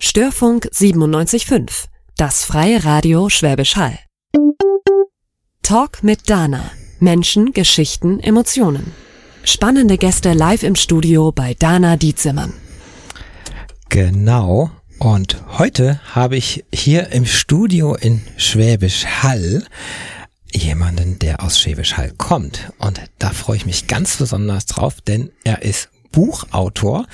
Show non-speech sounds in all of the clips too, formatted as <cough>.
Störfunk 97.5, das freie Radio Schwäbisch Hall. Talk mit Dana. Menschen, Geschichten, Emotionen. Spannende Gäste live im Studio bei Dana Dietzimmern. Genau. Und heute habe ich hier im Studio in Schwäbisch Hall jemanden, der aus Schwäbisch Hall kommt. Und da freue ich mich ganz besonders drauf, denn er ist Buchautor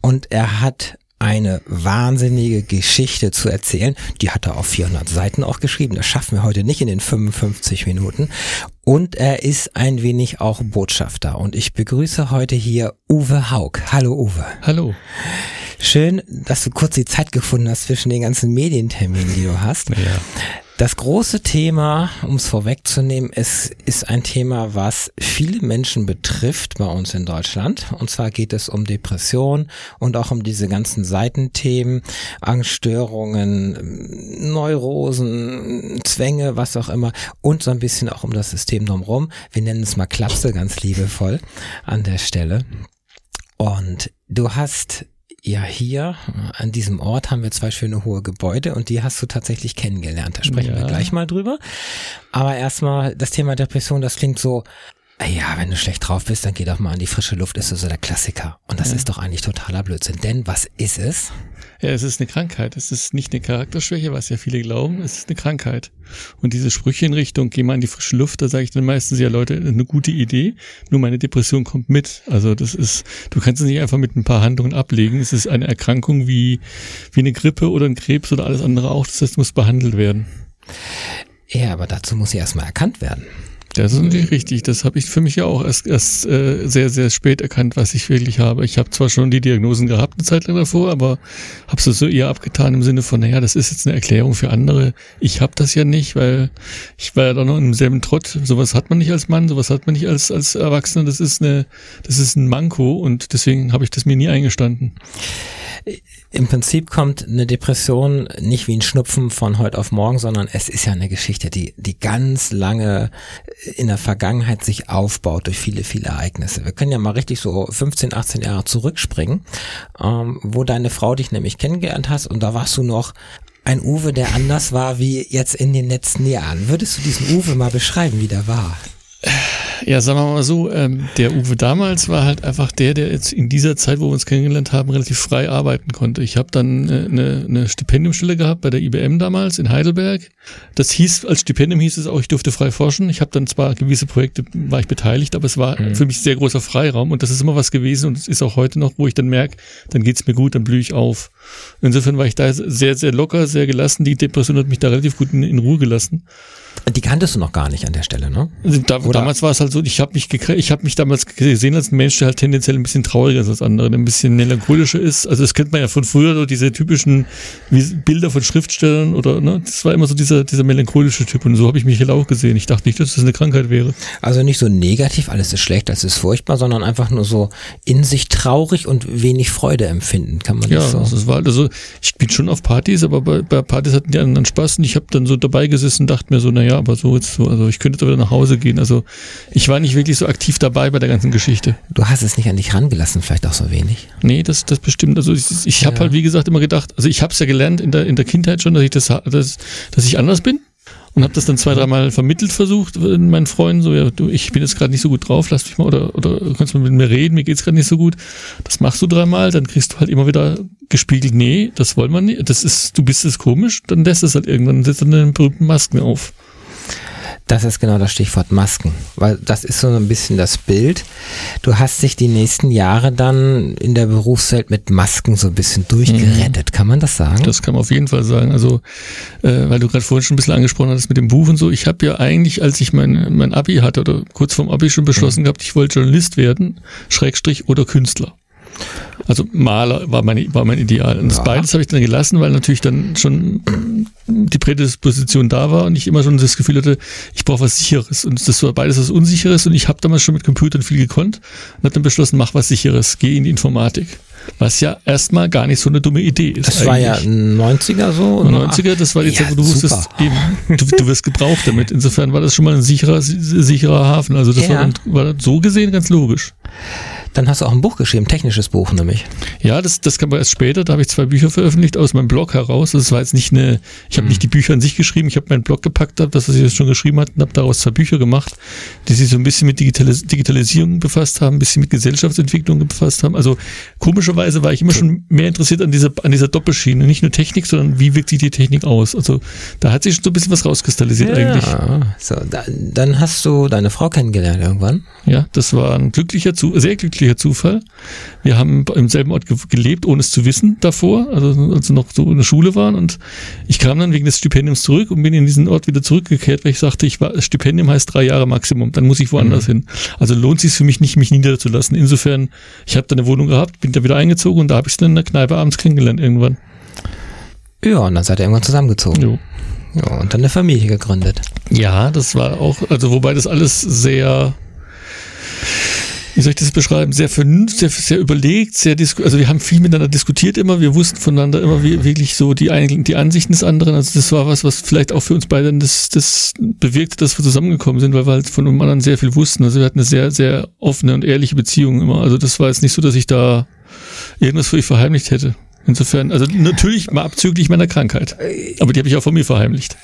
und er hat eine wahnsinnige Geschichte zu erzählen. Die hat er auf 400 Seiten auch geschrieben. Das schaffen wir heute nicht in den 55 Minuten. Und er ist ein wenig auch Botschafter. Und ich begrüße heute hier Uwe Haug. Hallo Uwe. Hallo. Schön, dass du kurz die Zeit gefunden hast zwischen den ganzen Medienterminen, die du hast. Ja. Das große Thema, um es vorwegzunehmen, ist, ist ein Thema, was viele Menschen betrifft bei uns in Deutschland. Und zwar geht es um Depression und auch um diese ganzen Seitenthemen, Angststörungen, Neurosen, Zwänge, was auch immer. Und so ein bisschen auch um das System drumherum. Wir nennen es mal Klapse ganz liebevoll an der Stelle. Und du hast ja, hier an diesem Ort haben wir zwei schöne hohe Gebäude und die hast du tatsächlich kennengelernt. Da sprechen ja. wir gleich mal drüber. Aber erstmal das Thema Depression, das klingt so, ja, wenn du schlecht drauf bist, dann geh doch mal an die frische Luft, ist so der Klassiker. Und das ja. ist doch eigentlich totaler Blödsinn. Denn was ist es? Ja, es ist eine Krankheit. Es ist nicht eine Charakterschwäche, was ja viele glauben. Es ist eine Krankheit. Und diese Sprüche in Richtung, geh mal in die frische Luft, da sage ich dann meistens ja, Leute, eine gute Idee. Nur meine Depression kommt mit. Also das ist, du kannst es nicht einfach mit ein paar Handlungen ablegen. Es ist eine Erkrankung wie, wie eine Grippe oder ein Krebs oder alles andere auch. Das heißt, muss behandelt werden. Ja, aber dazu muss sie erstmal erkannt werden. Das ist natürlich richtig. Das habe ich für mich ja auch erst, erst äh, sehr, sehr spät erkannt, was ich wirklich habe. Ich habe zwar schon die Diagnosen gehabt eine Zeit lang davor, aber habe es so eher abgetan im Sinne von, naja, das ist jetzt eine Erklärung für andere. Ich habe das ja nicht, weil ich war ja doch noch im selben Trott. Sowas hat man nicht als Mann, sowas hat man nicht als, als Erwachsener. Das ist eine, das ist ein Manko und deswegen habe ich das mir nie eingestanden. Im Prinzip kommt eine Depression nicht wie ein Schnupfen von heute auf morgen, sondern es ist ja eine Geschichte, die, die ganz lange in der Vergangenheit sich aufbaut durch viele, viele Ereignisse. Wir können ja mal richtig so 15, 18 Jahre zurückspringen, ähm, wo deine Frau dich nämlich kennengelernt hast und da warst du noch ein Uwe, der anders war wie jetzt in den letzten Jahren. Würdest du diesen Uwe mal beschreiben, wie der war? Ja, sagen wir mal so, ähm, der Uwe damals war halt einfach der, der jetzt in dieser Zeit, wo wir uns kennengelernt haben, relativ frei arbeiten konnte. Ich habe dann äh, eine, eine Stipendiumstelle gehabt bei der IBM damals in Heidelberg. Das hieß, als Stipendium hieß es auch, ich durfte frei forschen. Ich habe dann zwar gewisse Projekte, war ich beteiligt, aber es war mhm. für mich sehr großer Freiraum und das ist immer was gewesen und es ist auch heute noch, wo ich dann merke, dann geht's mir gut, dann blühe ich auf. Insofern war ich da sehr, sehr locker, sehr gelassen. Die Depression hat mich da relativ gut in, in Ruhe gelassen. Die kanntest du noch gar nicht an der Stelle, ne? Da, damals war es halt so, ich habe mich ich habe mich damals gesehen als ein Mensch, der halt tendenziell ein bisschen trauriger ist als andere, der ein bisschen melancholischer ist. Also das kennt man ja von früher, so diese typischen Bilder von Schriftstellern oder ne, das war immer so dieser dieser melancholische Typ und so habe ich mich hier auch gesehen. Ich dachte nicht, dass das eine Krankheit wäre. Also nicht so negativ, alles ist schlecht, alles ist furchtbar, sondern einfach nur so in sich traurig und wenig Freude empfinden, kann man ja, so. Ja, das war halt, also ich bin schon auf Partys, aber bei, bei Partys hatten die anderen Spaß und ich habe dann so dabei gesessen, dachte mir so, naja, aber so jetzt so, also ich könnte jetzt wieder nach Hause gehen. Also ich war nicht wirklich so aktiv dabei bei der ganzen Geschichte. Du hast es nicht an dich rangelassen, vielleicht auch so wenig. Nee, das, das bestimmt. Also ich, ich habe halt, wie gesagt, immer gedacht, also ich habe es ja gelernt in der, in der Kindheit schon, dass ich das, dass, dass ich anders bin und habe das dann zwei, dreimal vermittelt versucht in meinen Freunden, so ja, du, ich bin jetzt gerade nicht so gut drauf, lass mich mal oder oder kannst du mal mit mir reden, mir geht's gerade nicht so gut. Das machst du dreimal, dann kriegst du halt immer wieder gespiegelt, nee, das wollen wir nicht, das ist, du bist es komisch, dann lässt es halt irgendwann, setzt dann deine berühmten Masken auf. Das ist genau das Stichwort Masken, weil das ist so ein bisschen das Bild. Du hast dich die nächsten Jahre dann in der Berufswelt mit Masken so ein bisschen durchgerettet, mhm. kann man das sagen? Das kann man auf jeden Fall sagen. Also, äh, weil du gerade vorhin schon ein bisschen angesprochen hattest mit dem Buch und so, ich habe ja eigentlich, als ich mein, mein Abi hatte oder kurz vorm Abi schon beschlossen mhm. gehabt, ich wollte Journalist werden, Schrägstrich oder Künstler. Also Maler war mein, war mein Ideal. Und das ja. beides habe ich dann gelassen, weil natürlich dann schon die Prädisposition da war und ich immer schon das Gefühl hatte, ich brauche was Sicheres. Und das war beides was Unsicheres und ich habe damals schon mit Computern viel gekonnt und habe dann beschlossen, mach was Sicheres, geh in die Informatik. Was ja erstmal gar nicht so eine dumme Idee ist. Das eigentlich. war ja 90er so? Oder? 90er, das war die Zeit, wo du super. wusstest, eben, du, du wirst gebraucht damit. Insofern war das schon mal ein sicherer, sicherer Hafen. Also das ja. war, war so gesehen ganz logisch. Dann hast du auch ein Buch geschrieben, technisches Buch nämlich. Ja, das, das kam erst später. Da habe ich zwei Bücher veröffentlicht aus meinem Blog heraus. Das war jetzt nicht eine, ich habe mhm. nicht die Bücher an sich geschrieben, ich habe meinen Blog gepackt, das, was ich jetzt schon geschrieben hatte, und habe daraus zwei Bücher gemacht, die sich so ein bisschen mit Digitalis Digitalisierung befasst haben, ein bisschen mit Gesellschaftsentwicklung befasst haben. Also komischerweise war ich immer schon mehr interessiert an dieser, an dieser Doppelschiene. Nicht nur Technik, sondern wie wirkt sich die Technik aus. Also da hat sich schon so ein bisschen was rauskristallisiert ja, eigentlich. So, da, dann hast du deine Frau kennengelernt irgendwann. Ja, das war ein glücklicher, sehr glücklicher Zufall. Wir haben im selben Ort gelebt, ohne es zu wissen davor, also als wir noch so in der Schule waren. Und ich kam dann wegen des Stipendiums zurück und bin in diesen Ort wieder zurückgekehrt, weil ich sagte, ich war, Stipendium heißt drei Jahre Maximum, dann muss ich woanders mhm. hin. Also lohnt es sich für mich nicht, mich niederzulassen. Insofern, ich habe da eine Wohnung gehabt, bin da wieder eingezogen und da habe ich es dann in der Kneipe abends kennengelernt irgendwann. Ja, und dann seid ihr irgendwann zusammengezogen. Jo. Ja, und dann eine Familie gegründet. Ja, das war auch, also wobei das alles sehr wie soll ich das beschreiben, sehr vernünftig, sehr, sehr überlegt, sehr also wir haben viel miteinander diskutiert immer, wir wussten voneinander immer wie, wirklich so die, die Ansichten des anderen. Also das war was, was vielleicht auch für uns beide das, das bewirkte, dass wir zusammengekommen sind, weil wir halt von einem anderen sehr viel wussten. Also wir hatten eine sehr, sehr offene und ehrliche Beziehung immer. Also das war jetzt nicht so, dass ich da irgendwas für euch verheimlicht hätte. Insofern, also natürlich mal abzüglich meiner Krankheit. Aber die habe ich auch von mir verheimlicht.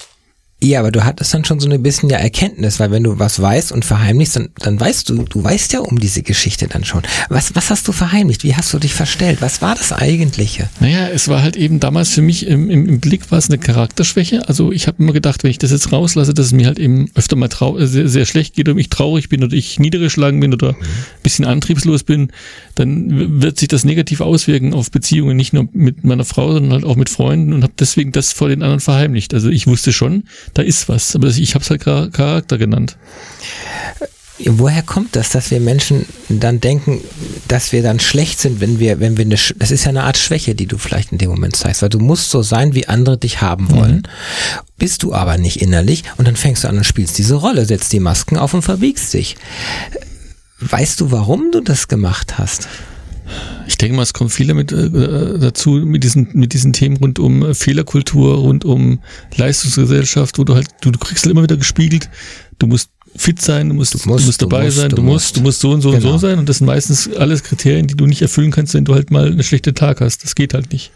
Ja, aber du hattest dann schon so ein bisschen ja Erkenntnis, weil wenn du was weißt und verheimlichst, dann, dann weißt du, du weißt ja um diese Geschichte dann schon. Was, was hast du verheimlicht? Wie hast du dich verstellt? Was war das Eigentliche? Naja, es war halt eben damals für mich im, im, im Blick war es eine Charakterschwäche. Also ich habe immer gedacht, wenn ich das jetzt rauslasse, dass es mir halt eben öfter mal trau sehr, sehr schlecht geht und ich traurig bin oder ich niedergeschlagen bin oder mhm. bisschen antriebslos bin, dann wird sich das negativ auswirken auf Beziehungen, nicht nur mit meiner Frau, sondern halt auch mit Freunden und habe deswegen das vor den anderen verheimlicht. Also ich wusste schon, da ist was. Aber ich habe es halt Charakter genannt. Woher kommt das, dass wir Menschen dann denken, dass wir dann schlecht sind, wenn wir, wenn wir eine, das ist ja eine Art Schwäche, die du vielleicht in dem Moment zeigst, weil du musst so sein, wie andere dich haben wollen. Mhm. Bist du aber nicht innerlich und dann fängst du an und spielst diese Rolle, setzt die Masken auf und verbiegst dich. Weißt du, warum du das gemacht hast? Ich denke mal, es kommen viele mit äh, dazu mit diesen mit diesen Themen rund um äh, Fehlerkultur, rund um Leistungsgesellschaft, wo du halt du, du kriegst halt immer wieder gespiegelt, du musst fit sein, du musst, du musst, du musst dabei du musst, sein, du, musst, du musst so und so genau. und so genau. sein und das sind meistens alles Kriterien, die du nicht erfüllen kannst, wenn du halt mal einen schlechten Tag hast. Das geht halt nicht.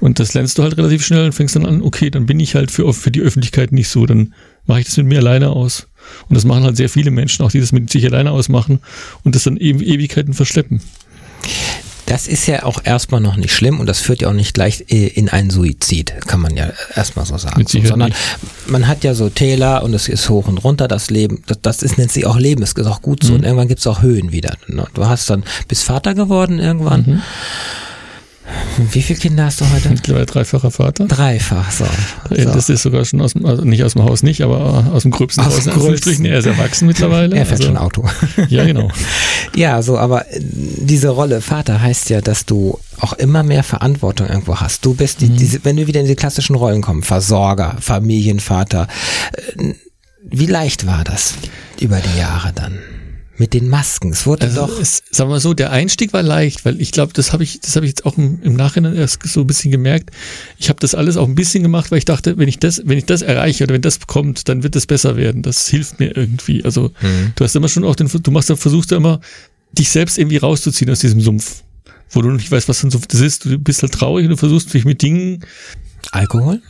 Und das lernst du halt relativ schnell und fängst dann an, okay, dann bin ich halt für, für die Öffentlichkeit nicht so, dann mache ich das mit mir alleine aus. Und das machen halt sehr viele Menschen, auch die das mit sich alleine ausmachen und das dann eben Ewigkeiten verschleppen. Das ist ja auch erstmal noch nicht schlimm und das führt ja auch nicht gleich äh, in einen Suizid, kann man ja erstmal so sagen. So, sondern man hat ja so Täler und es ist hoch und runter das Leben. Das, das ist, nennt sich auch Leben, es ist auch gut so. Mhm. Und irgendwann gibt es auch Höhen wieder. Ne? Du hast dann, bist Vater geworden irgendwann. Mhm wie viele Kinder hast du heute? Mittlerweile dreifacher Vater. Dreifach, so. Das ist sogar schon aus dem, also nicht aus dem Haus nicht, aber aus dem gröbsten aus Haus. In Anführungsstrichen. Er ist erwachsen mittlerweile. Er fährt also, schon Auto. <laughs> Ja, genau. <laughs> ja, so, aber diese Rolle Vater heißt ja, dass du auch immer mehr Verantwortung irgendwo hast. Du bist, die, mhm. diese, wenn wir wieder in die klassischen Rollen kommen, Versorger, Familienvater. Äh, wie leicht war das über die Jahre dann? Mit den Masken. Es wurde also doch. Es, sagen wir so, der Einstieg war leicht, weil ich glaube, das habe ich, das habe ich jetzt auch im, im, Nachhinein erst so ein bisschen gemerkt. Ich habe das alles auch ein bisschen gemacht, weil ich dachte, wenn ich das, wenn ich das erreiche oder wenn das kommt, dann wird es besser werden. Das hilft mir irgendwie. Also mhm. du hast immer schon auch den, du machst, versuchst ja immer, dich selbst irgendwie rauszuziehen aus diesem Sumpf, wo du nicht weißt, was ein Sumpf das ist. Du bist halt traurig und du versuchst dich mit Dingen. Alkohol?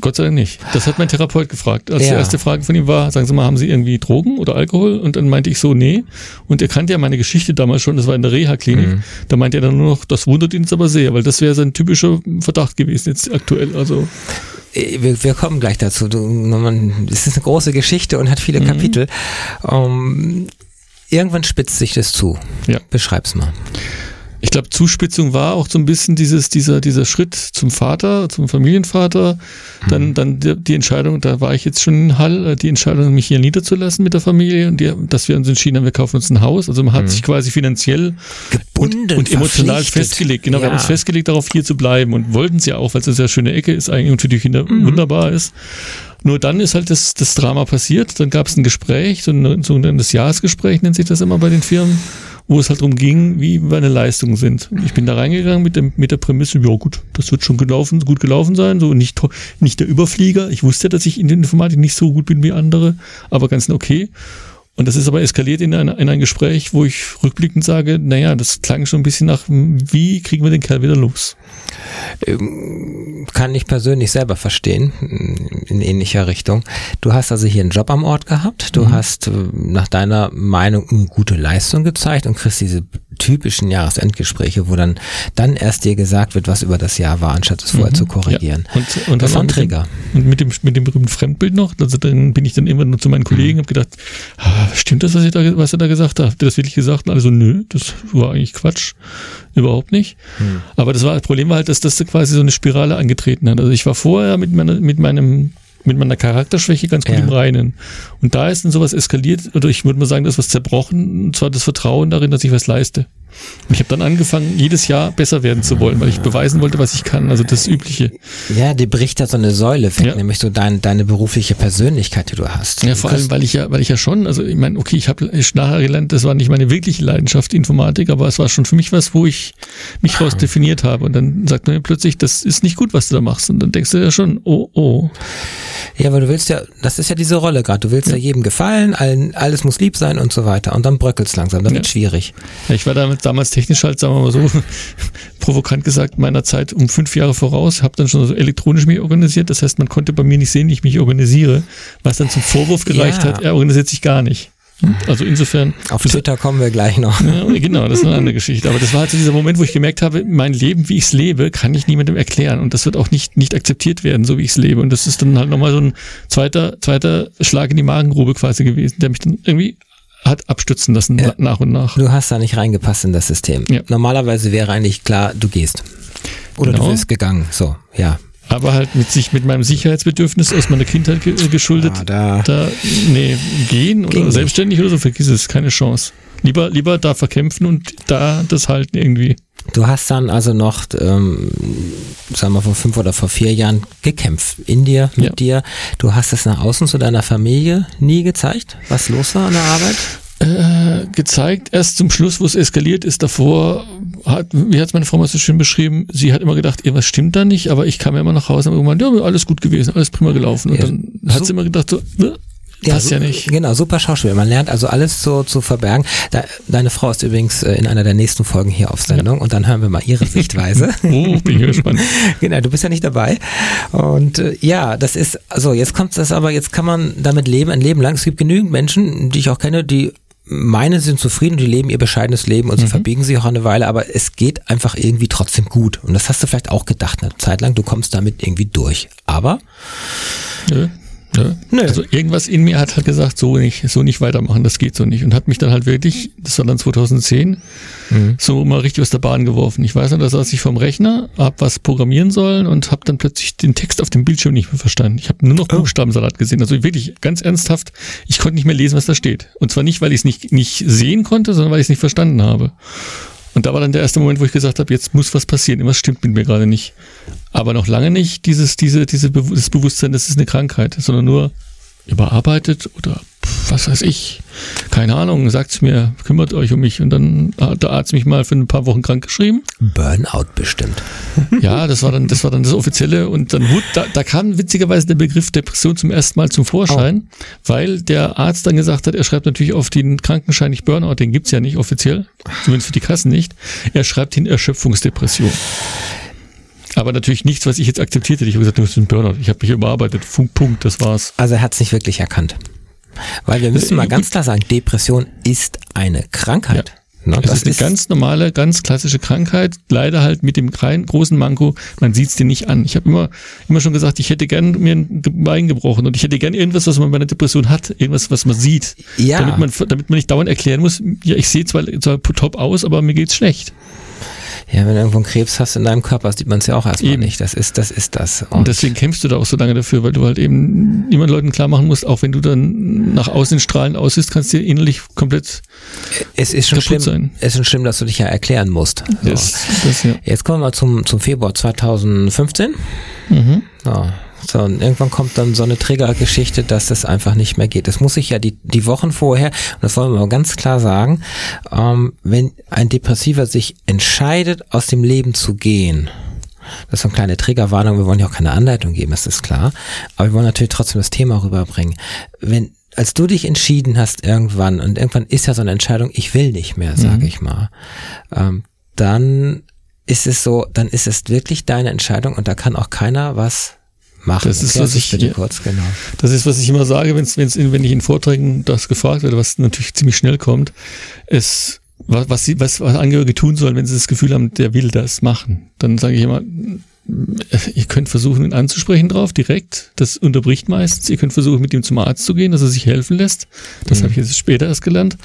Gott sei Dank nicht. Das hat mein Therapeut gefragt. Als ja. die erste Frage von ihm war, sagen Sie mal, haben Sie irgendwie Drogen oder Alkohol? Und dann meinte ich so, nee. Und er kannte ja meine Geschichte damals schon, das war in der Reha-Klinik. Mhm. Da meinte er dann nur noch, das wundert ihn jetzt aber sehr, weil das wäre sein typischer Verdacht gewesen jetzt aktuell. Also äh, wir, wir kommen gleich dazu. Du, man, es ist eine große Geschichte und hat viele mhm. Kapitel. Um, ähm, irgendwann spitzt sich das zu. Ja. Beschreib's mal. Ich glaube, Zuspitzung war auch so ein bisschen dieses, dieser, dieser Schritt zum Vater, zum Familienvater. Dann, mhm. dann die, Entscheidung, da war ich jetzt schon in Hall, äh, die Entscheidung, mich hier niederzulassen mit der Familie und die, dass wir uns entschieden haben, wir kaufen uns ein Haus. Also man hat mhm. sich quasi finanziell gebunden und, und emotional festgelegt. Genau, ja. wir haben uns festgelegt, darauf hier zu bleiben und wollten es ja auch, weil es eine sehr schöne Ecke ist eigentlich und für die Kinder mhm. wunderbar ist. Nur dann ist halt das, das Drama passiert. Dann gab es ein Gespräch, so ein sogenanntes Jahresgespräch nennt sich das immer bei den Firmen wo es halt darum ging, wie meine Leistungen sind. Ich bin da reingegangen mit, dem, mit der Prämisse, ja gut, das wird schon gelaufen, gut gelaufen sein, so nicht, nicht der Überflieger. Ich wusste, dass ich in der Informatik nicht so gut bin wie andere, aber ganz okay. Und das ist aber eskaliert in ein, in ein Gespräch, wo ich rückblickend sage, naja, das klang schon ein bisschen nach, wie kriegen wir den Kerl wieder los? Ähm, kann ich persönlich selber verstehen, in ähnlicher Richtung. Du hast also hier einen Job am Ort gehabt, du mhm. hast äh, nach deiner Meinung eine gute Leistung gezeigt und kriegst diese typischen Jahresendgespräche, wo dann, dann erst dir gesagt wird, was über das Jahr war, anstatt es vorher mhm, zu korrigieren. Ja. Und, und das war ein Trigger. Und mit dem, mit dem berühmten Fremdbild noch, also dann bin ich dann immer nur zu meinen Kollegen und mhm. habe gedacht, ah, stimmt das, was, ich da, was er da gesagt hat? Habt ihr das wirklich gesagt? Und alle so, nö, das war eigentlich Quatsch. Überhaupt nicht. Mhm. Aber das war, das Problem war halt, dass das quasi so eine Spirale angetreten hat. Also ich war vorher mit, meiner, mit meinem mit meiner Charakterschwäche ganz gut ja. im Reinen. Und da ist dann sowas eskaliert, oder ich würde mal sagen, das ist was zerbrochen, und zwar das Vertrauen darin, dass ich was leiste. Und ich habe dann angefangen, jedes Jahr besser werden zu wollen, weil ich beweisen wollte, was ich kann. Also das Übliche. Ja, die bricht da so eine Säule weg, ja. nämlich so dein, deine berufliche Persönlichkeit, die du hast. Ja, vor allem, weil ich ja, weil ich ja schon, also ich meine, okay, ich habe nachher gelernt, das war nicht meine wirkliche Leidenschaft, Informatik, aber es war schon für mich was, wo ich mich raus definiert habe. Und dann sagt man mir plötzlich, das ist nicht gut, was du da machst. Und dann denkst du ja schon, oh, oh. Ja, aber du willst ja, das ist ja diese Rolle gerade. Du willst ja, ja jedem gefallen, allen, alles muss lieb sein und so weiter. Und dann bröckelt's langsam, dann ja. wird schwierig. Ja, ich war damit damals technisch halt, sagen wir mal so, <laughs> provokant gesagt, meiner Zeit um fünf Jahre voraus, habe dann schon so elektronisch mich organisiert. Das heißt, man konnte bei mir nicht sehen, wie ich mich organisiere, was dann zum Vorwurf gereicht ja. hat, er organisiert sich gar nicht. Also insofern. Auf Twitter kommen wir gleich noch. Ja, genau, das ist eine andere Geschichte. Aber das war halt so dieser Moment, wo ich gemerkt habe, mein Leben, wie ich es lebe, kann ich niemandem erklären. Und das wird auch nicht, nicht akzeptiert werden, so wie ich es lebe. Und das ist dann halt nochmal so ein zweiter, zweiter Schlag in die Magengrube quasi gewesen, der mich dann irgendwie hat abstützen lassen ja. nach und nach. Du hast da nicht reingepasst in das System. Ja. Normalerweise wäre eigentlich klar, du gehst. Oder genau. du bist gegangen. So, ja aber halt mit sich mit meinem Sicherheitsbedürfnis aus meiner Kindheit ge geschuldet. Ah, da, da nee, gehen oder selbstständig oder so, vergiss es, keine Chance. Lieber, lieber da verkämpfen und da das halten irgendwie. Du hast dann also noch, ähm, sagen wir vor fünf oder vor vier Jahren gekämpft in dir, mit ja. dir. Du hast es nach außen zu deiner Familie nie gezeigt, was los war an der Arbeit? Äh, gezeigt, erst zum Schluss, wo es eskaliert ist. Davor hat, wie hat meine Frau mal so schön beschrieben, sie hat immer gedacht, irgendwas stimmt da nicht, aber ich kam ja immer nach Hause und irgendwann, ja, alles gut gewesen, alles prima gelaufen. Und ja, dann so hat sie immer gedacht, so, Ja, Passt ja nicht. Genau, super Schauspiel. Man lernt also alles so zu verbergen. Deine Frau ist übrigens äh, in einer der nächsten Folgen hier auf Sendung ja. und dann hören wir mal ihre <laughs> Sichtweise. oh, bin ich gespannt. <laughs> genau, du bist ja nicht dabei. Und äh, ja, das ist, also jetzt kommt das aber, jetzt kann man damit leben, ein Leben lang. Es gibt genügend Menschen, die ich auch kenne, die meine sind zufrieden, die leben ihr bescheidenes Leben und sie mhm. verbiegen sich auch eine Weile, aber es geht einfach irgendwie trotzdem gut. Und das hast du vielleicht auch gedacht, eine Zeit lang, du kommst damit irgendwie durch. Aber Nö. Ja. Nö. Also irgendwas in mir hat halt gesagt, so nicht, so nicht weitermachen, das geht so nicht. Und hat mich dann halt wirklich, das war dann 2010, mhm. so mal richtig aus der Bahn geworfen. Ich weiß noch, da saß ich vom Rechner, hab was programmieren sollen und hab dann plötzlich den Text auf dem Bildschirm nicht mehr verstanden. Ich habe nur noch oh. Buchstabensalat gesehen. Also wirklich ganz ernsthaft, ich konnte nicht mehr lesen, was da steht. Und zwar nicht, weil ich es nicht, nicht sehen konnte, sondern weil ich es nicht verstanden habe. Und da war dann der erste Moment, wo ich gesagt habe, jetzt muss was passieren. Irgendwas stimmt mit mir gerade nicht. Aber noch lange nicht dieses, diese, diese, das Bewusstsein, das ist eine Krankheit, sondern nur überarbeitet oder was weiß ich, keine Ahnung, sagt's mir, kümmert euch um mich und dann hat der Arzt mich mal für ein paar Wochen krank geschrieben. Burnout bestimmt. <laughs> Ja, das war dann, das war dann das offizielle und dann da, da kam witzigerweise der Begriff Depression zum ersten Mal zum Vorschein, oh. weil der Arzt dann gesagt hat, er schreibt natürlich auf den Krankenschein nicht Burnout, den gibt's ja nicht offiziell, zumindest für die Kassen nicht. Er schreibt hin Erschöpfungsdepression. Aber natürlich nichts, was ich jetzt akzeptiert hätte. Ich habe gesagt, du bist ein Burnout. Ich habe mich überarbeitet. Punkt, Punkt, das war's. Also er hat es nicht wirklich erkannt. Weil wir müssen mal ganz klar sagen, Depression ist eine Krankheit. Ja. No, es ist eine ist ganz normale, ganz klassische Krankheit. Leider halt mit dem kleinen, großen Manko, man sieht es dir nicht an. Ich habe immer, immer schon gesagt, ich hätte gern mir ein Bein gebrochen und ich hätte gern irgendwas, was man bei einer Depression hat, irgendwas, was man sieht. Ja. Damit man, damit man nicht dauernd erklären muss, ja, ich sehe zwar, zwar top aus, aber mir geht's schlecht. Ja, wenn du irgendwo einen Krebs hast in deinem Körper, sieht man es ja auch erstmal eben. nicht. Das ist, das ist das. Und, und, deswegen kämpfst du da auch so lange dafür, weil du halt eben niemand Leuten klar machen musst, auch wenn du dann nach außen strahlend aussiehst, kannst du dir innerlich komplett es ist schon schlimm, sein. Es ist schon schlimm, dass du dich ja erklären musst. So. Das, das, ja. Jetzt kommen wir mal zum, zum Februar 2015. Mhm. Ja. So, und irgendwann kommt dann so eine Triggergeschichte, dass das einfach nicht mehr geht. Das muss ich ja die, die Wochen vorher, und das wollen wir mal ganz klar sagen, ähm, wenn ein Depressiver sich entscheidet, aus dem Leben zu gehen, das ist so eine kleine Triggerwarnung, wir wollen ja auch keine Anleitung geben, das ist klar, aber wir wollen natürlich trotzdem das Thema rüberbringen. Wenn als du dich entschieden hast irgendwann, und irgendwann ist ja so eine Entscheidung, ich will nicht mehr, sage Mhm. ich mal, ähm, dann ist es so, dann ist es wirklich deine Entscheidung und da kann auch keiner was machen. Das ist, was ich- bitte ja. kurz, genau. Das ist, was ich immer sage, wenn's, wenn's, in- wenn ich in Vorträgen das gefragt werde, was natürlich ziemlich schnell kommt, ist, was, was, sie, was, was Angehörige tun sollen, wenn sie das Gefühl haben, der will das machen. Dann sage ich immer, äh, ihr könnt versuchen, ihn anzusprechen drauf, direkt. Das unterbricht meistens. Ihr könnt versuchen, mit ihm zum Arzt zu gehen, dass er sich helfen lässt. Das habe ich jetzt später erst gelernt.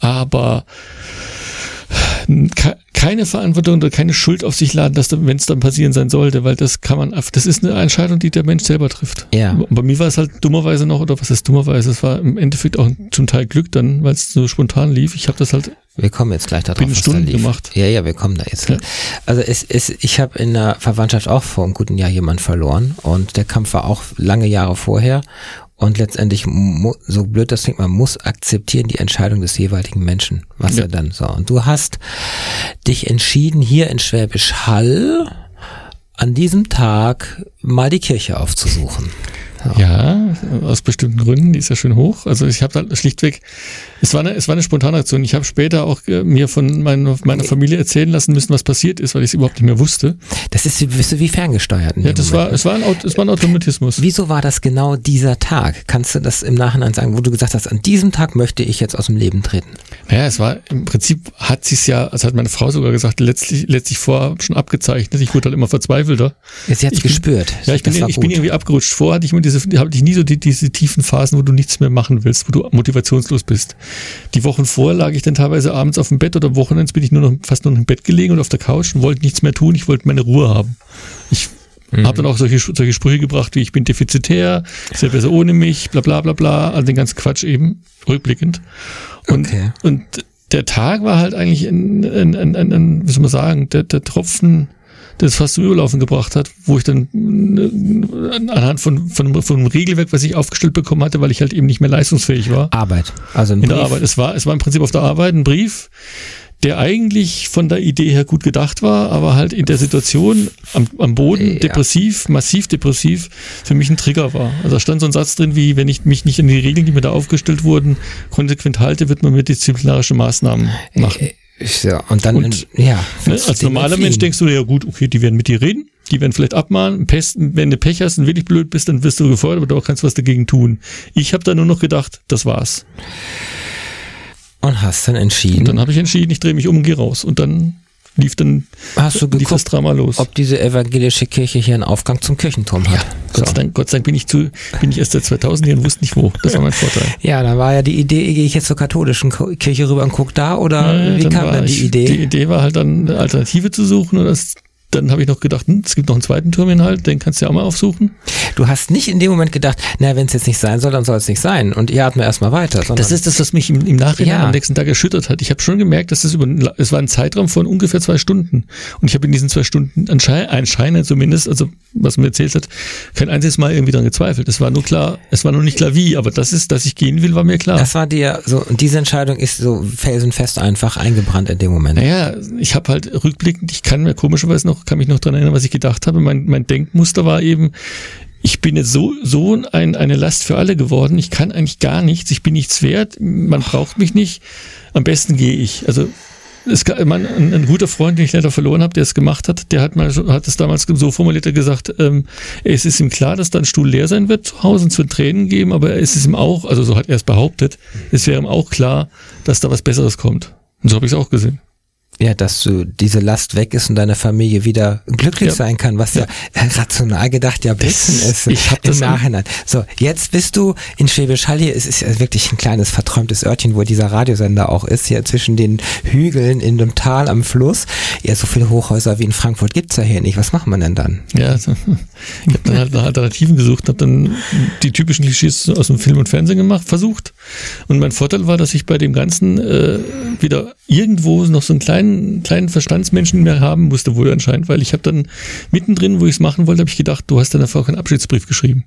Aber keine Verantwortung oder keine Schuld auf sich laden, dass wenn es dann passieren sein sollte, weil das kann man, das ist eine Entscheidung, die der Mensch selber trifft. Ja. Bei mir war es halt dummerweise noch, oder was ist dummerweise, es war im Endeffekt auch zum Teil Glück dann, weil es so spontan lief. Ich habe das halt, Wir kommen jetzt gleich darauf, Bin was Stunden da gemacht. Ja, ja, wir kommen da jetzt. Ja. Also es ist, ich habe in der Verwandtschaft auch vor einem guten Jahr jemand verloren und der Kampf war auch lange Jahre vorher und letztendlich, so blöd das klingt, man muss akzeptieren die Entscheidung des jeweiligen Menschen, was Ja. er dann so. Und du hast dich entschieden, hier in Schwäbisch Hall an diesem Tag mal die Kirche aufzusuchen. Ja, aus bestimmten Gründen, die ist ja schön hoch. Also ich habe da schlichtweg, es war eine, es war eine spontane Aktion. Ich habe später auch äh, mir von meiner, meiner Familie erzählen lassen müssen, was passiert ist, weil ich es überhaupt nicht mehr wusste. Das ist, wie- bist du wie ferngesteuert. Ja, das Moment, war, ne? es war ein, es war ein Automatismus. Wieso war das genau dieser Tag? Kannst du das im Nachhinein sagen, wo du gesagt hast, an diesem Tag möchte ich jetzt aus dem Leben treten? Naja, es war im Prinzip hat sich's ja, also hat meine Frau sogar gesagt, letztlich, letztlich vorher schon abgezeichnet. Ich wurde halt immer verzweifelter. Jetzt Ich bin- gespürt. Ja, ich bin, das ich bin irgendwie abgerutscht. Vorher hatte ich immer diese, hatte ich nie so die, diese tiefen Phasen, wo du nichts mehr machen willst, wo du motivationslos bist. Die Wochen vorher lag ich dann teilweise abends auf dem Bett oder Wochenends bin ich nur noch fast nur noch im Bett gelegen und auf der Couch und wollte nichts mehr tun. Ich wollte meine Ruhe haben. Ich Mhm. habe dann auch solche, solche Sprüche gebracht, wie ich bin defizitär, ist ja besser ohne mich, bla bla bla bla, all den ganzen Quatsch eben, rückblickend. Und, Okay. und der Tag war halt eigentlich ein, ein, ein, ein, ein wie soll man sagen, der, der Tropfen, es fast zum Überlaufen gebracht hat, wo ich dann äh, anhand von, von, von einem Regelwerk, was ich aufgestellt bekommen hatte, weil ich halt eben nicht mehr leistungsfähig war, Arbeit. Also ein in der Brief. Arbeit. Es war, es war im Prinzip auf der Arbeit ein Brief, der eigentlich von der Idee her gut gedacht war, aber halt in der Situation am, am Boden Ja. depressiv, massiv depressiv, für mich ein Trigger war. Also da stand so ein Satz drin wie, wenn ich mich nicht an die Regeln, die mir da aufgestellt wurden, konsequent halte, wird man mir disziplinarische Maßnahmen machen. Ja, und dann, Und, ja. Ne? Als normaler Mensch denkst du, ja gut, okay, die werden mit dir reden, die werden vielleicht abmahnen, Pest, wenn du Pech hast und wirklich blöd bist, dann wirst du gefeuert, aber du kannst was dagegen tun. Ich habe da nur noch gedacht, das war's. Und hast dann Und entschieden, dann habe ich entschieden, ich drehe mich um und gehe raus. Und dann lief dann hast du lief das geguckt, Drama los. ob diese evangelische Kirche hier einen Aufgang zum Kirchenturm hat. Gott, sei Dank, Gott sei Dank bin ich zu, bin ich erst seit 2000 hier und wusste nicht wo. Das war mein Vorteil. <laughs> Ja, da war ja die Idee, gehe ich jetzt zur katholischen Kirche rüber und guck da oder Äh, wie dann kam dann die ich, Idee? Die Idee war halt dann eine Alternative zu suchen und das, dann habe ich noch gedacht, hm, es gibt noch einen zweiten Turminhalt, den kannst du ja auch mal aufsuchen. Du hast nicht in dem Moment gedacht, na, wenn es jetzt nicht sein soll, dann soll es nicht sein. Und ihr atmet erstmal weiter. Das ist das, was mich im, im Nachhinein Ja. am nächsten Tag erschüttert hat. Ich habe schon gemerkt, dass das über es war ein Zeitraum von ungefähr zwei Stunden. Und ich habe in diesen zwei Stunden anscheinend, zumindest, also was man erzählt hat, kein einziges Mal irgendwie dran gezweifelt. Es war nur klar, es war nur nicht klar wie, aber das ist, dass ich gehen will, war mir klar. Das war dir so, und diese Entscheidung ist so felsenfest einfach eingebrannt in dem Moment. Naja, ich habe halt rückblickend, ich kann mir komischerweise noch, kann mich noch dran erinnern, was ich gedacht habe. Mein, mein Denkmuster war eben, ich bin jetzt so, so ein, eine Last für alle geworden. Ich kann eigentlich gar nichts. Ich bin nichts wert. Man braucht mich nicht. Am besten gehe ich. Also, es, man, ein, ein guter Freund, den ich leider verloren habe, der es gemacht hat, der hat mal hat es damals so formuliert er gesagt, ähm, es ist ihm klar, dass da ein Stuhl leer sein wird zu Hause und wird Tränen geben, aber es ist ihm auch, also so hat er es behauptet, es wäre ihm auch klar, dass da was Besseres kommt. Und so habe ich es auch gesehen. Ja, dass du diese Last weg ist und deine Familie wieder glücklich Ja. sein kann, was ja, rational gedacht ja Blödsinn ist ich hab im das Nachhinein. So, jetzt bist du in Schwäbisch Hall hier. Es ist ja wirklich ein kleines verträumtes Örtchen, wo dieser Radiosender auch ist, hier zwischen den Hügeln in dem Tal am Fluss. Ja, so viele Hochhäuser wie in Frankfurt gibt's ja hier nicht. Was macht man denn dann? Ja, also, <laughs> ich habe dann halt nach Alternativen gesucht, habe dann die typischen Klischees aus dem Film und Fernsehen gemacht, versucht. Und mein Vorteil war, dass ich bei dem Ganzen äh, wieder irgendwo noch so einen kleinen, kleinen Verstandsmenschen in mir haben musste, wohl anscheinend, weil ich habe dann mittendrin, wo ich es machen wollte, habe ich gedacht, du hast deiner Frau keinen Abschiedsbrief geschrieben.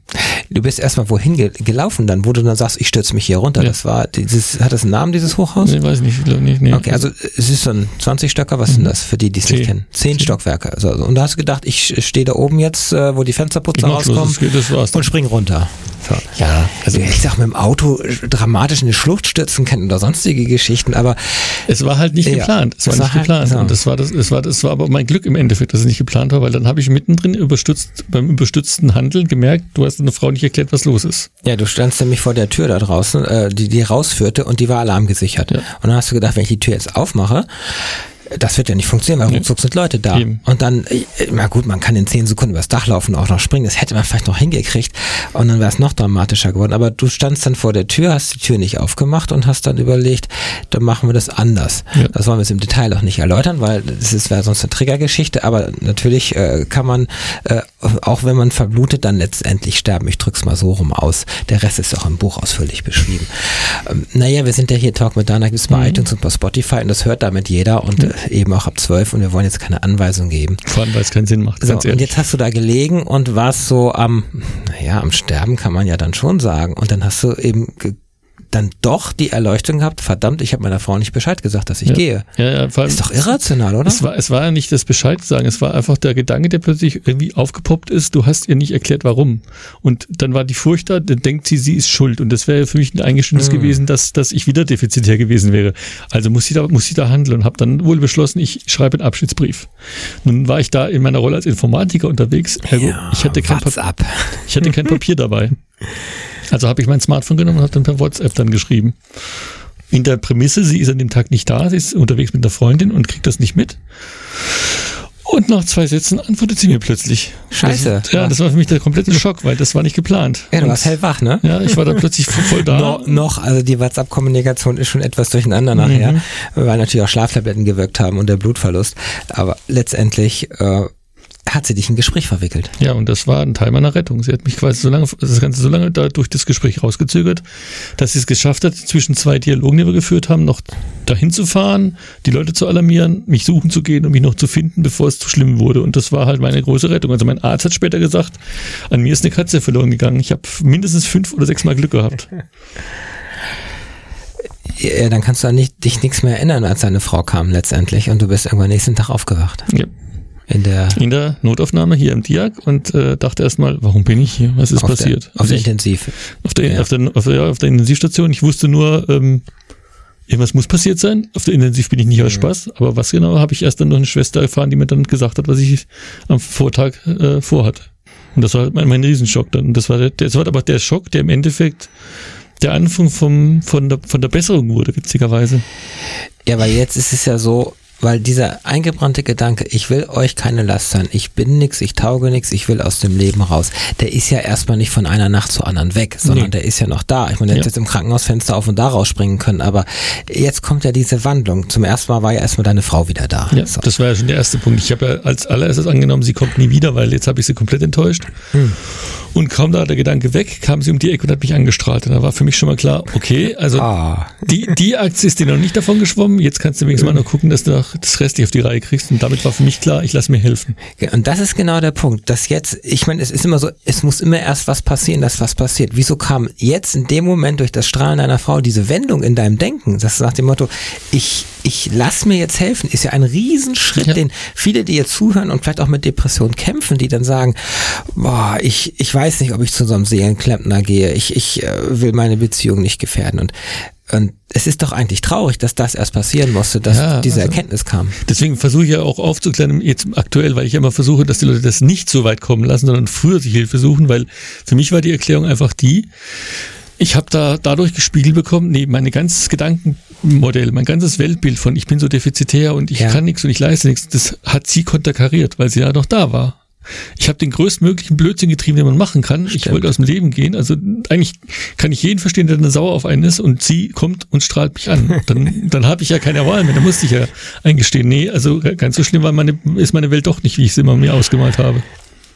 Du bist erstmal wohin ge gelaufen dann, wo du dann sagst, ich stürze mich hier runter. Ja. Das war dieses, hat das einen Namen, dieses Hochhaus? Nee, weiß nicht, ich glaube nicht. Nee. Okay, also es ist so ein 20-Stöcker, was sind das für die, die es nicht kennen? Zehn Stockwerke. Also, und da hast du gedacht, ich stehe da oben jetzt, äh, wo die Fensterputzer Schluss, rauskommen das, geht, das war's. und Dann. spring runter. So. Ja, Also ich sag mit dem Auto dramatisch in die Schlucht stürzen können oder sonstige Geschichten, aber Es war halt nicht Ja, geplant. Es war es war nicht geplant. so. Und das war das, es war, das war aber mein Glück im Endeffekt, dass es nicht geplant war, weil dann habe ich mittendrin überstützt, beim überstützten Handeln gemerkt, du hast einer Frau nicht erklärt, was los ist. ja, du standst nämlich vor der Tür da draußen, äh, die die rausführte und die war alarmgesichert. Ja. Und dann hast du gedacht, wenn ich die Tür jetzt aufmache, das wird ja nicht funktionieren, weil ruckzuck sind Leute da. Eben. Und dann, äh, na gut, man kann in zehn Sekunden übers Dach laufen und auch noch springen, das hätte man vielleicht noch hingekriegt und dann wäre es noch dramatischer geworden. Aber du standst dann vor der Tür, hast die Tür nicht aufgemacht und hast dann überlegt, dann machen wir das anders. Ja. Das wollen wir jetzt im Detail auch nicht erläutern, weil das wäre sonst eine Triggergeschichte, aber natürlich äh, kann man, äh, auch wenn man verblutet, dann letztendlich sterben. Ich drück's mal so rum aus. Der Rest ist auch im Buch ausführlich beschrieben. Ähm, naja, wir sind ja hier Talk mit Dana, gibt's bei iTunes und bei Spotify und das hört damit jeder und äh, eben auch ab zwölf und wir wollen jetzt keine Anweisung geben. Vor allem, weil es keinen Sinn macht, So, und jetzt hast du da gelegen und warst so am, naja, am Sterben kann man ja dann schon sagen. Und dann hast du eben dann doch die Erleuchtung gehabt, verdammt, ich habe meiner Frau nicht Bescheid gesagt, dass ich ja. gehe. Ja, ja, vor allem, Ist doch irrational, oder? es war, es war ja nicht das Bescheid sagen, es war einfach der Gedanke, der plötzlich irgendwie aufgepoppt ist, du hast ihr nicht erklärt, warum. Und dann war die Furcht da, dann denkt sie, sie ist schuld. Und das wäre für mich ein Eingeständnis Hm. gewesen, dass, dass ich wieder defizitär gewesen wäre. Also muss sie da, muss sie da handeln und habe dann wohl beschlossen, ich schreibe einen Abschiedsbrief. Nun war ich da in meiner Rolle als Informatiker unterwegs. Ergo, Ja, ich hatte kein Papier. Ich hatte kein Papier dabei. <laughs> Also habe ich mein Smartphone genommen und habe dann per WhatsApp dann geschrieben. In der Prämisse, sie ist an dem Tag nicht da, sie ist unterwegs mit einer Freundin und kriegt das nicht mit. Und nach zwei Sätzen antwortet sie mir plötzlich. Scheiße. Das, ja, das war für mich der komplette Schock, weil das war nicht geplant. Ja, du warst hellwach, ne? Ja, ich war da plötzlich voll da. No, noch, also die WhatsApp-Kommunikation ist schon etwas durcheinander nachher, Mhm. weil natürlich auch Schlaftabletten gewirkt haben und der Blutverlust. Aber letztendlich äh, hat sie dich in ein Gespräch verwickelt. Ja, und das war ein Teil meiner Rettung. Sie hat mich quasi so lange, das Ganze so lange da durch das Gespräch rausgezögert, dass sie es geschafft hat, zwischen zwei Dialogen, die wir geführt haben, noch dahin zu fahren, die Leute zu alarmieren, mich suchen zu gehen und mich noch zu finden, bevor es zu schlimm wurde. Und das war halt meine große Rettung. Also mein Arzt hat später gesagt, an mir ist eine Katze verloren gegangen. Ich habe mindestens fünf oder sechs Mal Glück gehabt. Ja, dann kannst du an dich nichts mehr erinnern, als deine Frau kam letztendlich und du bist irgendwann nächsten Tag aufgewacht. Ja. In der, In der Notaufnahme hier im Diak und äh, dachte erstmal, warum bin ich hier? Was ist auf passiert? Der, auf Also der ich- Intensiv. Auf der, Ja. auf, der, auf, der, ja, auf der Intensivstation. Ich wusste nur, ähm, irgendwas muss passiert sein. Auf der Intensiv bin ich nicht aus Spaß. Aber was genau, habe ich erst dann noch eine Schwester erfahren, die mir dann gesagt hat, was ich am Vortag äh, vorhatte. Und das war halt mein, mein Riesenschock dann. Und das war, der, das war aber der Schock, der im Endeffekt der Anfang vom, von, der, von der Besserung wurde, witzigerweise. Ja, weil jetzt ist es ja so, weil dieser eingebrannte Gedanke, ich will euch keine Last sein, ich bin nix, ich tauge nix, ich will aus dem Leben raus, der ist ja erstmal nicht von einer Nacht zur anderen weg, sondern Nee. der ist ja noch da. Ich meine, der Ja. hätte jetzt im Krankenhausfenster auf und da rausspringen können, aber jetzt kommt ja diese Wandlung. Zum ersten Mal war ja erstmal deine Frau wieder da. Ja, So. das war ja schon der erste Punkt. Ich habe ja als allererstes angenommen, sie kommt nie wieder, weil jetzt habe ich sie komplett enttäuscht. Hm. Und kaum da der Gedanke weg, kam sie um die Ecke und hat mich angestrahlt. Und da war für mich schon mal klar, okay, also Ah. die, die Aktie ist dir noch nicht davon geschwommen. Jetzt kannst du wenigstens mal noch gucken, dass du noch das Rest auf die Reihe kriegst. Und damit war für mich klar, ich lasse mir helfen. Und das ist genau der Punkt, dass jetzt, ich meine, es ist immer so, es muss immer erst was passieren, dass was passiert. Wieso kam jetzt in dem Moment durch das Strahlen deiner Frau diese Wendung in deinem Denken? Das ist nach dem Motto, ich, ich lass mir jetzt helfen, ist ja ein Riesenschritt, Ja. den viele, die jetzt zuhören und vielleicht auch mit Depressionen kämpfen, die dann sagen, boah, ich, ich weiß nicht, ob ich zu so einem Seelenklempner gehe, ich, ich äh, will meine Beziehung nicht gefährden und und es ist doch eigentlich traurig, dass das erst passieren musste, dass Ja, diese also- Erkenntnis kam. Deswegen versuche ich ja auch aufzuklären, jetzt aktuell, weil ich immer versuche, dass die Leute das nicht so weit kommen lassen, sondern früher sich Hilfe suchen, weil für mich war die Erklärung einfach die, ich habe da dadurch gespiegelt bekommen, nee, meine ganzes Gedankenmodell, mein ganzes Weltbild von ich bin so defizitär und ich Ja. kann nichts und ich leiste nichts, das hat sie konterkariert, weil sie ja noch da war. Ich habe den größtmöglichen Blödsinn getrieben, den man machen kann. Ich Stimmt. wollte aus dem Leben gehen. Also eigentlich kann ich jeden verstehen, der eine sauer auf einen ist und sie kommt und strahlt mich an. <laughs> Dann, dann habe ich ja keine Wahl mehr. Dann musste ich ja eingestehen, nee, also ganz so schlimm war meine, ist meine Welt doch nicht, wie ich sie immer mir ausgemalt habe.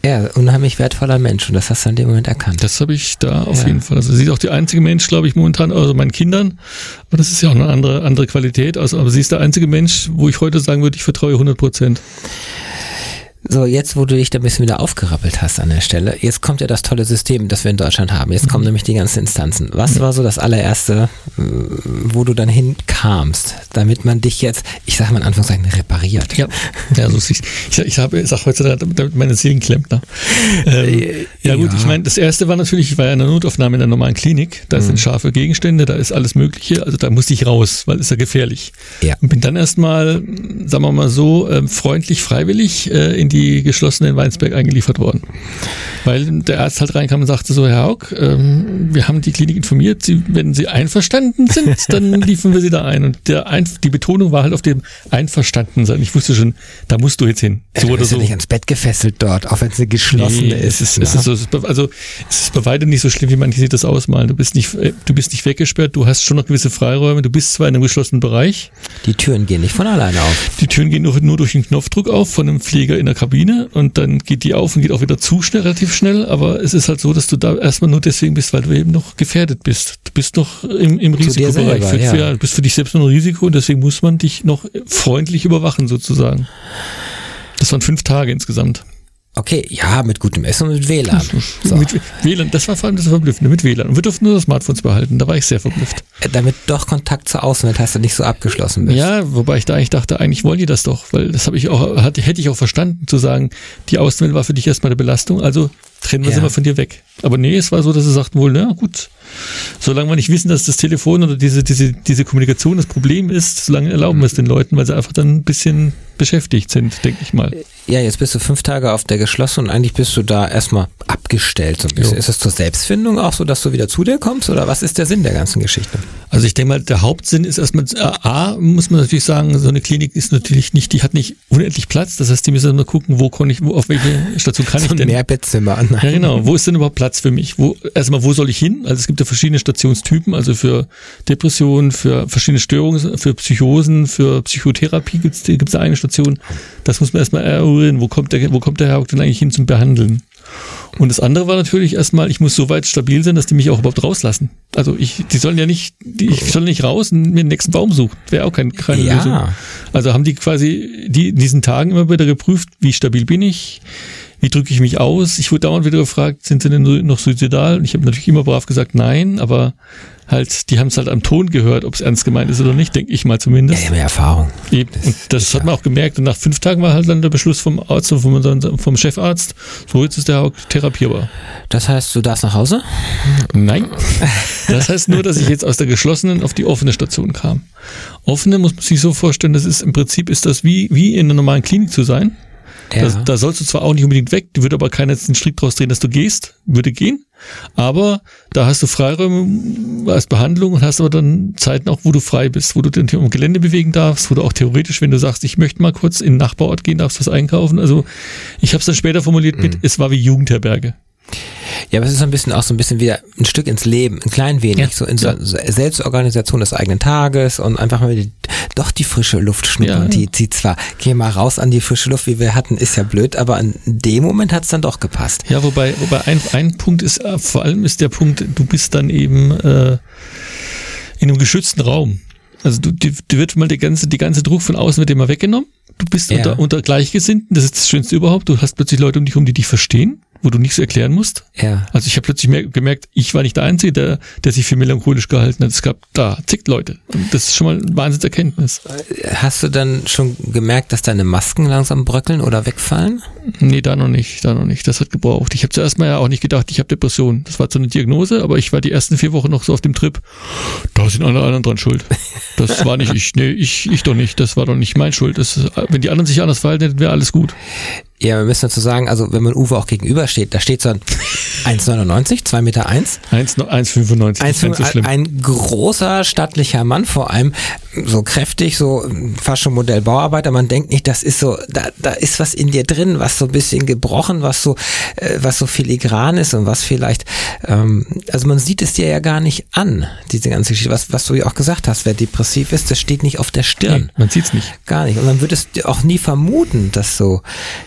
Ja, unheimlich wertvoller Mensch und das hast du in dem Moment erkannt. Das habe ich da auf Ja. jeden Fall. Also sie ist auch die einzige Mensch, glaube ich, momentan, also meinen Kindern, aber das ist ja auch eine andere, andere Qualität. Also, aber sie ist der einzige Mensch, wo ich heute sagen würde, ich vertraue 100 Prozent. So, jetzt, wo du dich da ein bisschen wieder aufgerappelt hast an der Stelle, jetzt kommt ja das tolle System, das wir in Deutschland haben. Jetzt kommen nämlich die ganzen Instanzen. Was war so das allererste, äh, wo du dann hinkamst, damit man dich jetzt, ich sage mal in Anführungszeichen, repariert? Ja, ja so ich, ich, ich habe, ich sag heutzutage, damit meine Seelen klemmt. Ne? Ähm, ja gut, ja. ich meine, das erste war natürlich, ich war ja in der Notaufnahme in der normalen Klinik, da sind scharfe Gegenstände, da ist alles Mögliche, also da musste ich raus, weil ist ja gefährlich. Ja. Und bin dann erstmal, sagen wir mal so, ähm, freundlich, freiwillig äh, in die geschlossene in Weinsberg eingeliefert worden. Weil der Arzt halt reinkam und sagte so, Herr Haug, ähm, wir haben die Klinik informiert, Sie, wenn Sie einverstanden sind, <laughs> dann liefen wir Sie da ein. Und der ein, die Betonung war halt auf dem einverstanden sein. Ich wusste schon, da musst du jetzt hin. So du oder bist so. ja nicht ans Bett gefesselt dort, auch wenn es eine geschlossene Nee, ist. es ist, ne? es ist so, also es ist bei weitem nicht so schlimm, wie manche sich das ausmalen. Du bist nicht, äh, du bist nicht weggesperrt, du hast schon noch gewisse Freiräume, du bist zwar in einem geschlossenen Bereich, die Türen gehen nicht von alleine auf. die Türen gehen nur, nur durch den Knopfdruck auf von einem Pfleger in der Kabine und dann geht die auf und geht auch wieder zu schnell, relativ schnell, aber es ist halt so, dass du da erstmal nur deswegen bist, weil du eben noch gefährdet bist. Du bist noch im, im Risikobereich. selber, ja. du bist für dich selbst noch ein Risiko und deswegen muss man dich noch freundlich überwachen sozusagen. Das waren fünf Tage insgesamt. Okay, ja, mit gutem Essen und mit WLAN. <laughs> So. Mit WLAN, das war vor allem das Verblüffende, mit WLAN. Und wir durften nur das Smartphones behalten, da war ich sehr verblüfft. Damit doch Kontakt zur Außenwelt hast du nicht so abgeschlossen bist. Ja, wobei ich da eigentlich dachte, eigentlich wollen die das doch, weil das habe ich auch, hatte, hätte ich auch verstanden, zu sagen, die Außenwelt war für dich erstmal eine Belastung, also trennen wir Ja. sie mal von dir weg. Aber nee, es war so, dass sie sagten wohl, na gut, solange wir nicht wissen, dass das Telefon oder diese, diese, diese Kommunikation das Problem ist, solange erlauben wir es den Leuten, weil sie einfach dann ein bisschen beschäftigt sind, denke ich mal. Ja, jetzt bist du fünf Tage auf der geschlossenen und eigentlich bist du da erstmal abgestellt so ein bisschen. Jo. Ist es zur Selbstfindung auch so, dass du wieder zu dir kommst oder was ist der Sinn der ganzen Geschichte? Also ich denke mal, der Hauptsinn ist erstmal, äh, A, muss man natürlich sagen, so eine Klinik ist natürlich nicht, die hat nicht unendlich Platz. Das heißt, die müssen immer gucken, wo kann ich, wo, auf welche Station kann so ich denn? Mehrbettzimmer. Nein. Ja, genau. Wo ist denn überhaupt Platz für mich? Wo, erstmal, wo soll ich hin? Also es gibt ja verschiedene Stationstypen, also für Depressionen, für verschiedene Störungen, für Psychosen, für Psychotherapie gibt es gibt's eine Station. Das muss man erstmal eruieren. Wo kommt der, wo kommt der Herr denn eigentlich hin zum Behandeln? Und das andere war natürlich erstmal, ich muss so weit stabil sein, dass die mich auch überhaupt rauslassen. Also ich, die sollen ja nicht, die, ich soll nicht raus und mir den nächsten Baum suchen. Wäre auch kein, keine Ja. Lösung. Also haben die quasi die in diesen Tagen immer wieder geprüft, wie stabil bin ich, wie drücke ich mich aus. Ich wurde dauernd wieder gefragt, sind sie denn noch suizidal? Und ich habe natürlich immer brav gesagt, nein, aber halt, die haben es halt am Ton gehört, ob es ernst gemeint ist oder nicht, denke ich mal Ja, zumindest. die haben ja Erfahrung. Eben. Und das hat man auch gemerkt. Und nach fünf Tagen war halt dann der Beschluss vom Arzt und vom, vom Chefarzt, so jetzt ist der auch therapierbar. Das heißt, du darfst nach Hause? Nein. Das heißt nur, dass ich jetzt aus der geschlossenen auf die offene Station kam. Offene muss man sich so vorstellen, das ist im Prinzip ist das wie, wie in einer normalen Klinik zu sein. Ja. Da, da sollst du zwar auch nicht unbedingt weg, würde aber keiner jetzt den Strick draus drehen, dass du gehst, würde gehen. Aber da hast du Freiräume als Behandlung und hast aber dann Zeiten auch, wo du frei bist, wo du dich im Gelände bewegen darfst, wo du auch theoretisch, wenn du sagst, ich möchte mal kurz in den Nachbarort gehen, darfst was einkaufen. Also ich habe es dann später formuliert mit, es war wie Jugendherberge. Ja, aber es ist so ein bisschen auch so ein bisschen wieder ein Stück ins Leben, ein klein wenig, Ja. so in so, so Selbstorganisation des eigenen Tages und einfach mal die, doch die frische Luft schnuppern. Ja. Die, die zwar, geh mal raus an die frische Luft, wie wir hatten, ist ja blöd, aber in dem Moment hat's dann doch gepasst. Ja, wobei, wobei ein, ein Punkt ist, äh, vor allem ist der Punkt, du bist dann eben äh, in einem geschützten Raum. Also du, dir, dir wird mal der ganze, die ganze Druck von außen wird dir mal weggenommen. Du bist Ja. unter, unter Gleichgesinnten, das ist das Schönste überhaupt. Du hast plötzlich Leute um dich herum, die dich verstehen, wo du nichts erklären musst. Ja. Also ich habe plötzlich mer- gemerkt, ich war nicht der Einzige, der, der sich für melancholisch gehalten hat. Es gab da zig Leute. Und das ist schon mal eine Wahnsinnserkenntnis. Hast du dann schon gemerkt, dass deine Masken langsam bröckeln oder wegfallen? Nee, da noch nicht, da noch nicht. Das hat gebraucht. Ich habe zuerst mal ja auch nicht gedacht, ich habe Depression. Das war so eine Diagnose, aber ich war die ersten vier Wochen noch so auf dem Trip. Da sind alle anderen dran schuld. Das war nicht ich. Nee, ich, ich doch nicht. Das war doch nicht mein Schuld. Das, wenn die anderen sich anders verhalten hätten, wäre alles gut. Ja, wir müssen dazu sagen, also wenn man Uwe auch gegenübersteht, da steht so ein <laughs> 1,99, 2 Meter eins, 1 1,95. das ist ein, ganz so schlimm. ein großer, stattlicher Mann, vor allem so kräftig, so fast schon Modell Bauarbeiter. Man denkt nicht, das ist so, da, da ist was in dir drin, was so ein bisschen gebrochen, was so, äh, was so filigran ist und was vielleicht, ähm, also man sieht es dir ja gar nicht an, diese ganze Geschichte, was, was du ja auch gesagt hast, wer depressiv ist, das steht nicht auf der Stirn. Nee, man sieht's nicht. Gar nicht. Und man würde es auch nie vermuten, dass du,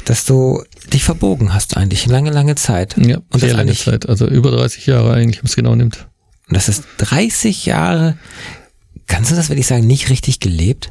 dass du dich verbogen hast eigentlich, lange, lange Zeit. Ja, und sehr lange Zeit. Also über 30 Jahre eigentlich, wenn es genau nimmt. und das ist 30 Jahre, kannst du das, wenn ich sagen, nicht richtig gelebt?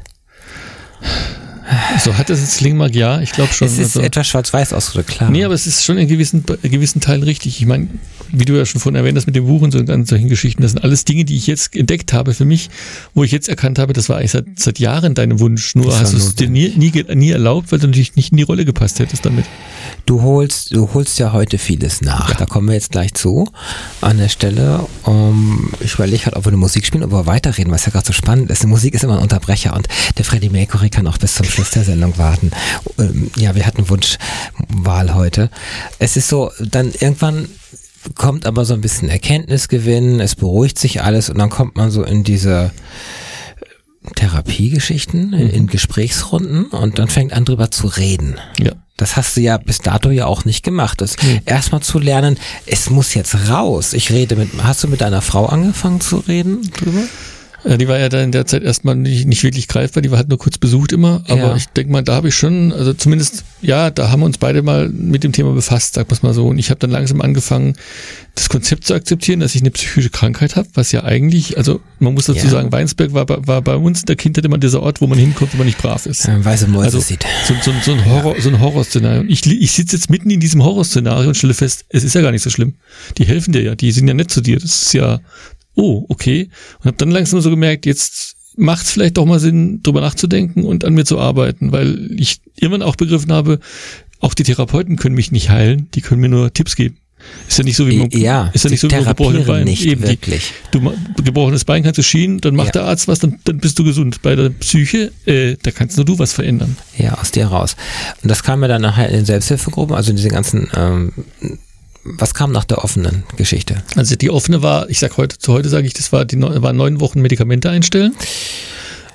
So hat es ein Slingmark, ja, ich glaube schon. Es ist also, etwas schwarz-weiß ausgedrückt, klar. Nee, aber es ist schon in gewissen, in gewissen Teilen richtig. Ich meine, wie du ja schon vorhin erwähnt hast mit dem Buch und so und solchen Geschichten, das sind alles Dinge, die ich jetzt entdeckt habe für mich, wo ich jetzt erkannt habe, das war eigentlich seit, seit Jahren dein Wunsch. Nur Das hast du es dir nie, nie, nie erlaubt, weil du natürlich nicht in die Rolle gepasst hättest damit. Du holst, du holst ja heute vieles nach. Da kommen wir jetzt gleich zu. An der Stelle, um, ich überlege halt, ob wir eine Musik spielen, ob wir weiterreden, was ja gerade so spannend ist. Die Musik ist immer ein Unterbrecher und der Freddie Mercury kann auch bis zum Schluss der Sendung warten. Ähm, Ja, wir hatten Wunschwahl heute. Es ist so, dann irgendwann kommt aber so ein bisschen Erkenntnisgewinn, es beruhigt sich alles und dann kommt man so in diese Therapiegeschichten, in, in Gesprächsrunden und dann fängt an drüber zu reden. Ja. Das hast du ja bis dato ja auch nicht gemacht. Das erstmal zu lernen, es muss jetzt raus. Ich rede mit, hast du mit deiner Frau angefangen zu reden drüber? Ja, die war ja dann in der Zeit erstmal nicht, nicht wirklich greifbar, die war halt nur kurz besucht immer, aber Ja. ich denke mal, da habe ich schon, also zumindest, ja, da haben wir uns beide mal mit dem Thema befasst, sag mal's mal so. Und ich habe dann langsam angefangen, das Konzept zu akzeptieren, dass ich eine psychische Krankheit habe, was ja eigentlich, also man muss dazu Ja. sagen, Weinsberg war, bei- war bei uns in der Kindheit immer dieser Ort, wo man hinkommt, wenn man nicht brav ist. Weiße Mäuse Also sieht. so, so, so ein Horror, so ein Horrorszenario. Ich, ich sitze jetzt mitten in diesem Horrorszenario und stelle fest, es ist ja gar nicht so schlimm. Die helfen dir ja, die sind ja nett zu dir. Das ist ja, oh, okay. Und habe dann langsam so gemerkt, jetzt macht es vielleicht doch mal Sinn, drüber nachzudenken und an mir zu arbeiten, weil ich irgendwann auch begriffen habe, auch die Therapeuten können mich nicht heilen, die können mir nur Tipps geben. Ist ja nicht so wie man, Ja, ist ja nicht so wie gebrochenes Bein. nicht Eben, die, wirklich. du ma- gebrochenes Bein kannst du schienen, dann macht Ja. der Arzt was, dann, dann bist du gesund. Bei der Psyche, äh, da kannst nur du was verändern. Ja, aus dir raus. Und das kam mir dann nachher in den Selbsthilfegruppen, also in diese ganzen, ähm, was kam nach der offenen Geschichte? Also die offene war, ich sag heute, zu heute sage ich, das war die neun- war neun Wochen Medikamente einstellen.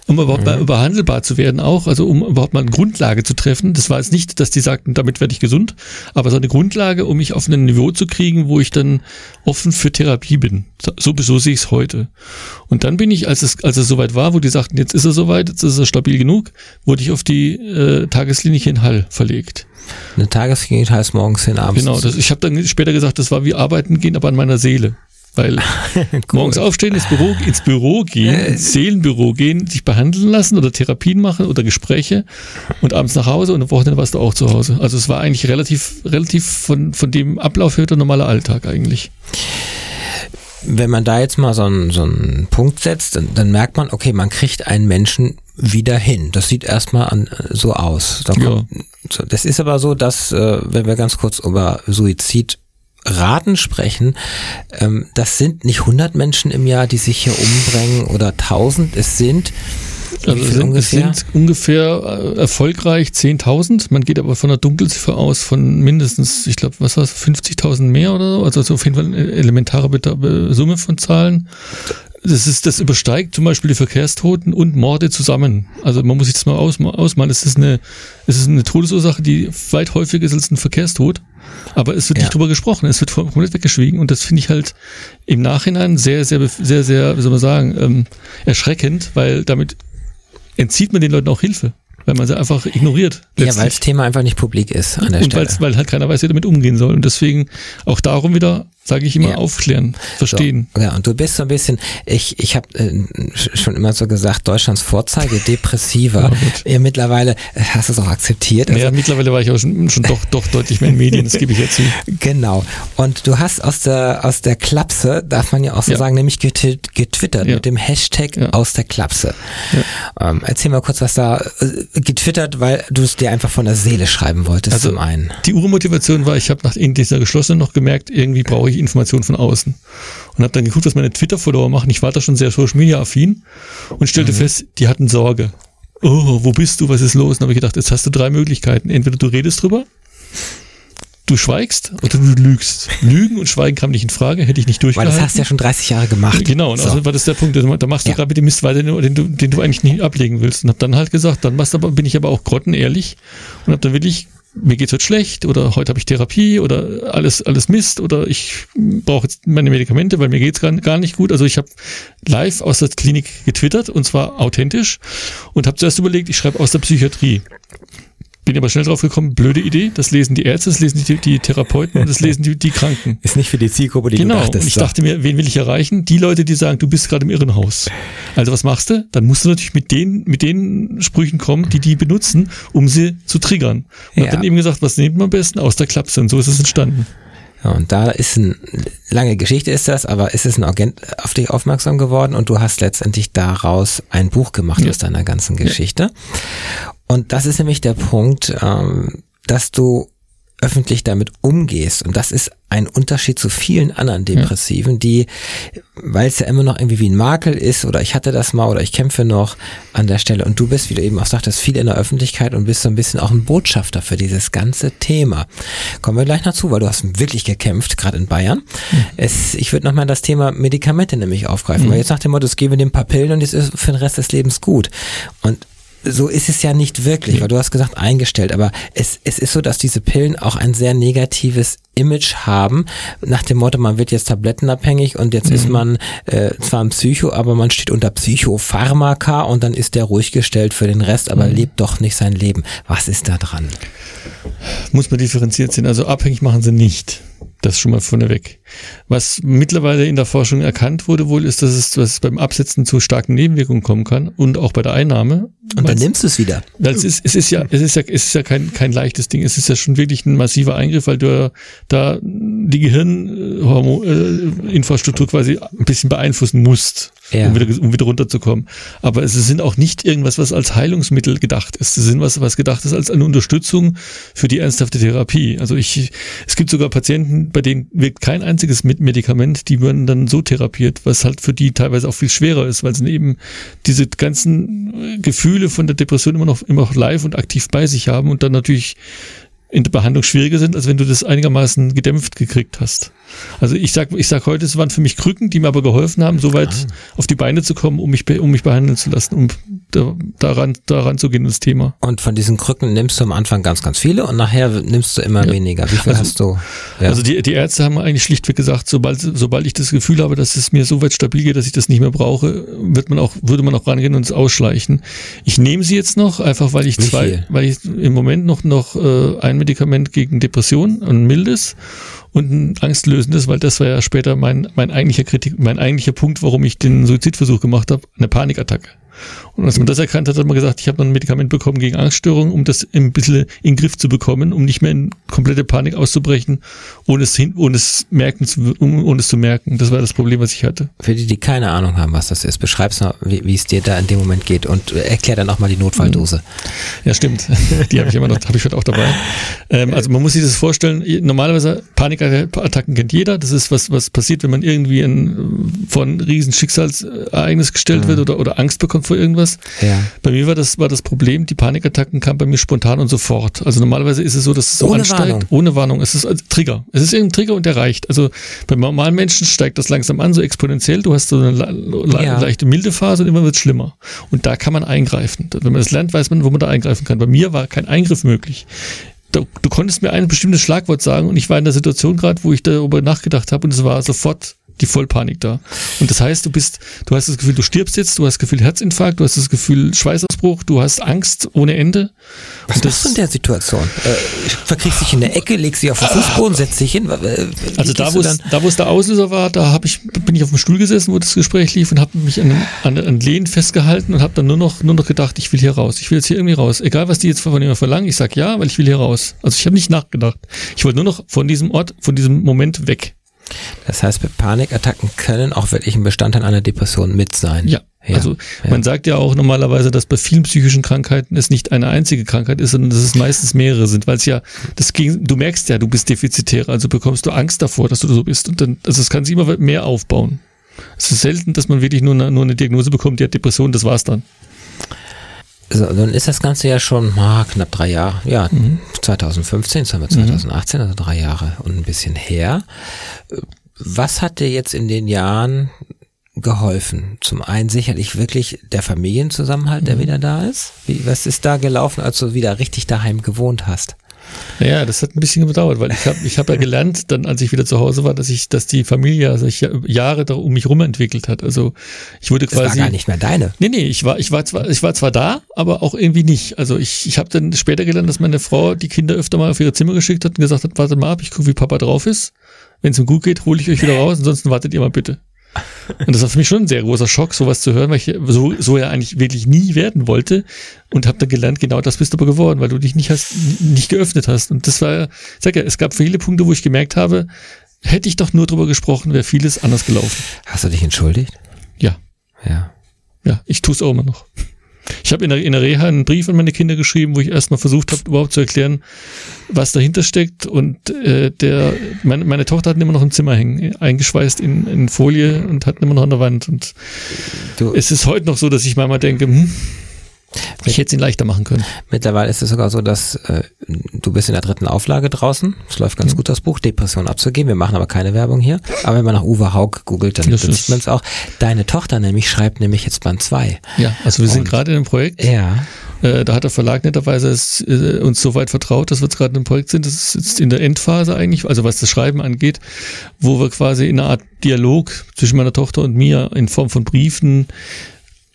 Um überhaupt mal behandelbar zu werden auch, also um überhaupt mal eine Grundlage zu treffen. Das war jetzt nicht, dass die sagten, damit werde ich gesund, aber so eine Grundlage, um mich auf ein Niveau zu kriegen, wo ich dann offen für Therapie bin. So, so sehe ich es heute. Und dann bin ich, als es, als es soweit war, wo die sagten, jetzt ist er soweit, jetzt ist er stabil genug, wurde ich auf die äh, Tagesklinik in Hall verlegt. Eine Tagesklinik heißt morgens hin, abends. Genau, das, ich habe dann später gesagt, das war wie arbeiten gehen, aber an meiner Seele. Weil <laughs> morgens aufstehen, ins Büro, ins Büro gehen, ins Seelenbüro gehen, sich behandeln lassen oder Therapien machen oder Gespräche und abends nach Hause und am Wochenende warst du auch zu Hause. Also es war eigentlich relativ, relativ von, von dem Ablauf her der normale Alltag eigentlich. Wenn man da jetzt mal so einen, so einen Punkt setzt, dann, dann merkt man, okay, man kriegt einen Menschen wieder hin. Das sieht erstmal an, so aus. Da Ja. kommt, so, das ist aber so, dass, äh, wenn wir ganz kurz über Suizidraten sprechen, ähm, das sind nicht 100 Menschen im Jahr, die sich hier umbringen oder 1000. Es sind Also es sind, ungefähr? es sind ungefähr äh, erfolgreich 10.000. Man geht aber von einer Dunkelziffer aus von mindestens, ich glaube, was war es, 50.000 mehr oder so. Also, also auf jeden Fall eine elementare Summe von Zahlen. Das ist, das übersteigt zum Beispiel die Verkehrstoten und Morde zusammen. Also man muss sich das mal ausma- ausmalen. Es ist eine, es ist eine Todesursache, die weit häufiger ist als ein Verkehrstod. Aber es wird Ja. nicht drüber gesprochen. Es wird komplett weggeschwiegen. Und das finde ich halt im Nachhinein sehr, sehr, sehr, sehr, wie soll man sagen, ähm, erschreckend, weil damit entzieht man den Leuten auch Hilfe, weil man sie einfach ignoriert. Ja, weil letztlich. das Thema einfach nicht publik ist an der und Stelle. weil halt keiner weiß, wie damit umgehen soll. Und deswegen auch darum wieder, sage ich immer, Ja. aufklären, verstehen. So, ja, und du bist so ein bisschen, ich, ich habe äh, sch- schon immer so gesagt, Deutschlands Vorzeige Depressiver. <laughs> Ja, ja, mittlerweile äh, hast du es auch akzeptiert. Also, ja, mittlerweile war ich auch schon, schon doch, doch deutlich mehr in Medien, das gebe ich jetzt zu. <laughs> Genau. Und du hast aus der aus der Klapse, darf man ja auch so Ja. sagen, nämlich getwi- getwittert Ja. mit dem Hashtag Ja. aus der Klapse. Ähm, erzähl mal kurz, was da äh, getwittert, weil du es dir einfach von der Seele schreiben wolltest Also zum einen. Die Urmotivation war, ich habe nach in dieser geschlossenen noch gemerkt, irgendwie brauche ich Informationen von außen. Und habe dann geguckt, was meine Twitter-Follower machen. Ich war da schon sehr Social Media affin und stellte fest, die hatten Sorge. Oh, wo bist du? Was ist los? Und habe ich gedacht, jetzt hast du drei Möglichkeiten. Entweder du redest drüber, du schweigst oder du lügst. Lügen und Schweigen kam nicht in Frage, hätte ich nicht Weil durchgehalten. das hast du ja schon 30 Jahre gemacht. Genau, und so. also war das der Punkt. Da machst du Ja. gerade mit dem Mist weiter, den du, den du eigentlich nicht ablegen willst. Und hab dann halt gesagt, dann machst du aber, bin ich aber auch grottenehrlich und hab dann wirklich, mir geht's heute schlecht oder heute habe ich Therapie oder alles, alles Mist oder ich brauche jetzt meine Medikamente, weil mir geht's gar, gar nicht gut. Also ich habe live aus der Klinik getwittert und zwar authentisch und habe zuerst überlegt, ich schreibe aus der Psychiatrie. Bin aber schnell drauf gekommen, blöde Idee, das lesen die Ärzte, das lesen die, die Therapeuten und das lesen die, die Kranken. Ist nicht für die Zielgruppe, die genau. du dachtest. Und ich dachte mir, wen will ich erreichen? Die Leute, die sagen, du bist gerade im Irrenhaus. Also was machst du? Dann musst du natürlich mit den, mit den Sprüchen kommen, die die benutzen, um sie zu triggern. Und Ja. dann eben gesagt, was nimmt man am besten? Aus der Klapse. Und so ist es entstanden. Ja, und da ist eine lange Geschichte ist das, aber ist es ein Agent auf dich aufmerksam geworden und du hast letztendlich daraus ein Buch gemacht Ja. aus deiner ganzen Geschichte. Und das ist nämlich der Punkt, ähm, dass du öffentlich damit umgehst. Und das ist ein Unterschied zu vielen anderen Depressiven, die, weil es ja immer noch irgendwie wie ein Makel ist oder ich hatte das mal oder ich kämpfe noch an der Stelle. Und du bist, wie du eben auch sagtest, viel in der Öffentlichkeit und bist so ein bisschen auch ein Botschafter für dieses ganze Thema. Kommen wir gleich noch zu, weil du hast wirklich gekämpft, gerade in Bayern. Es, ich würde nochmal das Thema Medikamente nämlich aufgreifen, weil jetzt nach dem Motto, es gebe dem ein paar Pillen und es ist für den Rest des Lebens gut. Und so ist es ja nicht wirklich, weil du hast gesagt eingestellt, aber es, es ist so, dass diese Pillen auch ein sehr negatives Image haben, nach dem Motto, man wird jetzt tablettenabhängig und jetzt ist man äh, zwar ein Psycho, aber man steht unter Psychopharmaka und dann ist der ruhig gestellt für den Rest, aber lebt doch nicht sein Leben. Was ist da dran? Muss man differenziert sehen. Also abhängig machen sie nicht. Das schon mal vorneweg. Was mittlerweile in der Forschung erkannt wurde wohl, ist, dass es, dass es beim Absetzen zu starken Nebenwirkungen kommen kann und auch bei der Einnahme. Und dann nimmst du es wieder. Es ist, es ist ja, es ist ja, es ist ja kein, kein leichtes Ding. Es ist ja schon wirklich ein massiver Eingriff, weil du ja da die Gehirninfrastruktur quasi ein bisschen beeinflussen musst, Ja. um, wieder, um wieder runterzukommen. Aber es sind auch nicht irgendwas, was als Heilungsmittel gedacht ist. Es sind was, was gedacht ist als eine Unterstützung für die ernsthafte Therapie. Also ich, es gibt sogar Patienten, bei denen wirkt kein einziges Mit- Medikament, die werden dann so therapiert, was halt für die teilweise auch viel schwerer ist, weil sie eben diese ganzen äh, Gefühle von der Depression immer noch, immer noch live und aktiv bei sich haben und dann natürlich in der Behandlung schwieriger sind, als wenn du das einigermaßen gedämpft gekriegt hast. Also ich sag, ich sag heute, es waren für mich Krücken, die mir aber geholfen haben, so weit auf die Beine zu kommen, um mich, um mich behandeln zu lassen, um daran, daran zu gehen, das Thema. Und von diesen Krücken nimmst du am Anfang ganz, ganz viele und nachher nimmst du immer Ja. weniger. Wie viel Also- hast du? Ja. Also die, die Ärzte haben eigentlich schlichtweg gesagt, sobald, sobald ich das Gefühl habe, dass es mir so weit stabil geht, dass ich das nicht mehr brauche, wird man auch, würde man auch rangehen und es ausschleichen. Ich nehme sie jetzt noch, einfach weil ich Wie zwei, viel? weil ich im Moment noch, noch äh, ein Medikament gegen Depression, ein mildes und ein angstlösendes, weil das war ja später mein, mein eigentlicher Kritik, mein eigentlicher Punkt, warum ich den Suizidversuch gemacht habe, eine Panikattacke. Und als man das erkannt hat, hat man gesagt, ich habe ein Medikament bekommen gegen Angststörungen, um das ein bisschen in den Griff zu bekommen, um nicht mehr in komplette Panik auszubrechen, ohne es, hin, ohne es merken zu, ohne es zu merken. Das war das Problem, was ich hatte. Für die, die keine Ahnung haben, was das ist, beschreib's mal, wie, wie es dir da in dem Moment geht und erklär dann auch mal die Notfalldose. Ja, stimmt. Die habe ich immer noch, habe ich heute auch dabei. Ähm, also man muss sich das vorstellen, normalerweise Panikattacken kennt jeder. Das ist was, was passiert, wenn man irgendwie ein, vor ein riesen Schicksalsereignis gestellt wird oder, oder Angst bekommt vor irgendwas. Ja. Bei mir war das, war das Problem, die Panikattacken kamen bei mir spontan und sofort. Also normalerweise ist es so, dass es so Ohne ansteigt, Warnung. ohne Warnung. Es ist ein Trigger. Es ist irgendein Trigger und der reicht. Also beim normalen Menschen steigt das langsam an, so exponentiell. Du hast so eine le Ja. leichte milde Phase und immer wird es schlimmer. Und da kann man eingreifen. Wenn man das lernt, weiß man, wo man da eingreifen kann. Bei mir war kein Eingriff möglich. Du, du konntest mir ein bestimmtes Schlagwort sagen und ich war in der Situation gerade, wo ich darüber nachgedacht habe und es war sofort die Vollpanik da. Und das heißt, du bist, du hast das Gefühl, du stirbst jetzt, du hast das Gefühl Herzinfarkt, du hast das Gefühl Schweißausbruch, du hast Angst ohne Ende. Was Und machst du in der Situation? Äh, verkriegst dich in der Ecke, legst dich auf den Fußboden, setzt dich hin. Äh, Also da, wo es, da, wo es der Auslöser war, da hab ich, bin ich auf dem Stuhl gesessen, wo das Gespräch lief und habe mich an, an, an Lehnen festgehalten und habe dann nur noch, nur noch gedacht, ich will hier raus. Ich will jetzt hier irgendwie raus. Egal, was die jetzt von mir verlangen, ich sag ja, weil ich will hier raus. Also ich habe nicht nachgedacht. Ich wollte nur noch von diesem Ort, von diesem Moment weg. Das heißt, Panikattacken können auch wirklich ein Bestandteil einer Depression mit sein. Ja. Also ja. man sagt ja auch normalerweise, dass bei vielen psychischen Krankheiten es nicht eine einzige Krankheit ist, sondern dass es meistens mehrere sind, weil es ja, das gegen, du merkst ja, du bist defizitär, also bekommst du Angst davor, dass du so bist und dann, also es kann sich immer mehr aufbauen. Es ist selten, dass man wirklich nur eine, nur eine Diagnose bekommt, die hat Depression, das war's dann. So, dann ist das Ganze ja schon ah, knapp drei Jahre, ja, 2015, jetzt haben wir 2018, also drei Jahre und ein bisschen her. Was hat dir jetzt in den Jahren geholfen? Zum einen sicherlich wirklich der Familienzusammenhalt, der wieder da ist. Wie, was ist da gelaufen, als du wieder richtig daheim gewohnt hast? Ja, das hat ein bisschen gedauert, weil ich habe ich hab ja gelernt, dann als ich wieder zu Hause war, dass ich, dass die Familie sich ja Jahre da um mich rum entwickelt hat. Also ich wurde quasi. Das war gar nicht mehr deine. Nee, nee, ich war, ich war zwar, ich war zwar da, aber auch irgendwie nicht. Also ich, ich habe dann später gelernt, dass meine Frau die Kinder öfter mal auf ihre Zimmer geschickt hat und gesagt hat, wartet mal ab, ich gucke, wie Papa drauf ist. Wenn es ihm gut geht, hole ich euch wieder raus, ansonsten wartet ihr mal bitte. Und das war für mich schon ein sehr großer Schock, sowas zu hören, weil ich so, so ja eigentlich wirklich nie werden wollte und habe dann gelernt, genau das bist du aber geworden, weil du dich nicht hast, nicht geöffnet hast. Und das war, ich sag ja, es gab viele Punkte, wo ich gemerkt habe, hätte ich doch nur drüber gesprochen, wäre vieles anders gelaufen. Hast du dich entschuldigt? Ja. Ja. Ja, ich tue es auch immer noch. Ich habe in der, in der Reha einen Brief an meine Kinder geschrieben, wo ich erstmal versucht habe, überhaupt zu erklären, was dahinter steckt. Und äh, der, meine, meine Tochter hat immer noch im Zimmer hängen, eingeschweißt in, in Folie und hat immer noch an der Wand. Und Du- es ist heute noch so, dass ich manchmal denke, hm, ich hätte es ihnen leichter machen können. Mittlerweile ist es sogar so, dass äh, du bist in der dritten Auflage draußen. Es läuft ganz gut, das Buch, Depression abzugeben. Wir machen aber keine Werbung hier. Aber wenn man nach Uwe Haug googelt, dann, sieht man es auch. Deine Tochter nämlich schreibt nämlich jetzt Band 2. Ja, also wir sind gerade in einem Projekt. Ja. Äh, da hat der Verlag netterweise es, äh, uns so weit vertraut, dass wir jetzt gerade in einem Projekt sind. Das ist jetzt in der Endphase eigentlich, also was das Schreiben angeht, wo wir quasi in einer Art Dialog zwischen meiner Tochter und mir in Form von Briefen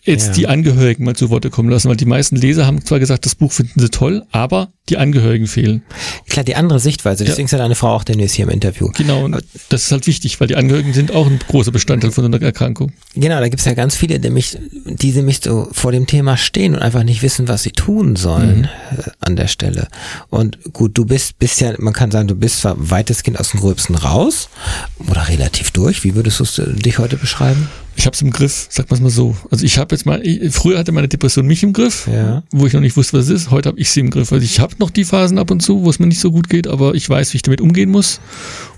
jetzt Ja. die Angehörigen mal zu Worte kommen lassen, weil die meisten Leser haben zwar gesagt, das Buch finden sie toll, aber die Angehörigen fehlen. Klar, die andere Sichtweise. Ja. Deswegen ist ja deine Frau auch demnächst hier im Interview. Genau, und das ist halt wichtig, weil die Angehörigen sind auch ein großer Bestandteil von einer Erkrankung. Genau, da gibt's ja ganz viele, die mich, die nämlich so vor dem Thema stehen und einfach nicht wissen, was sie tun sollen äh, an der Stelle. Und gut, du bist, bist ja, man kann sagen, du bist zwar weitestgehend aus dem Gröbsten raus oder relativ durch. Wie würdest du äh, dich heute beschreiben? Ich habe es im Griff, sag mal mal so. Also ich habe jetzt mal, ich, früher hatte meine Depression mich im Griff, Ja. wo ich noch nicht wusste, was es ist. Heute habe ich sie im Griff. Also ich habe noch die Phasen ab und zu, wo es mir nicht so gut geht, aber ich weiß, wie ich damit umgehen muss.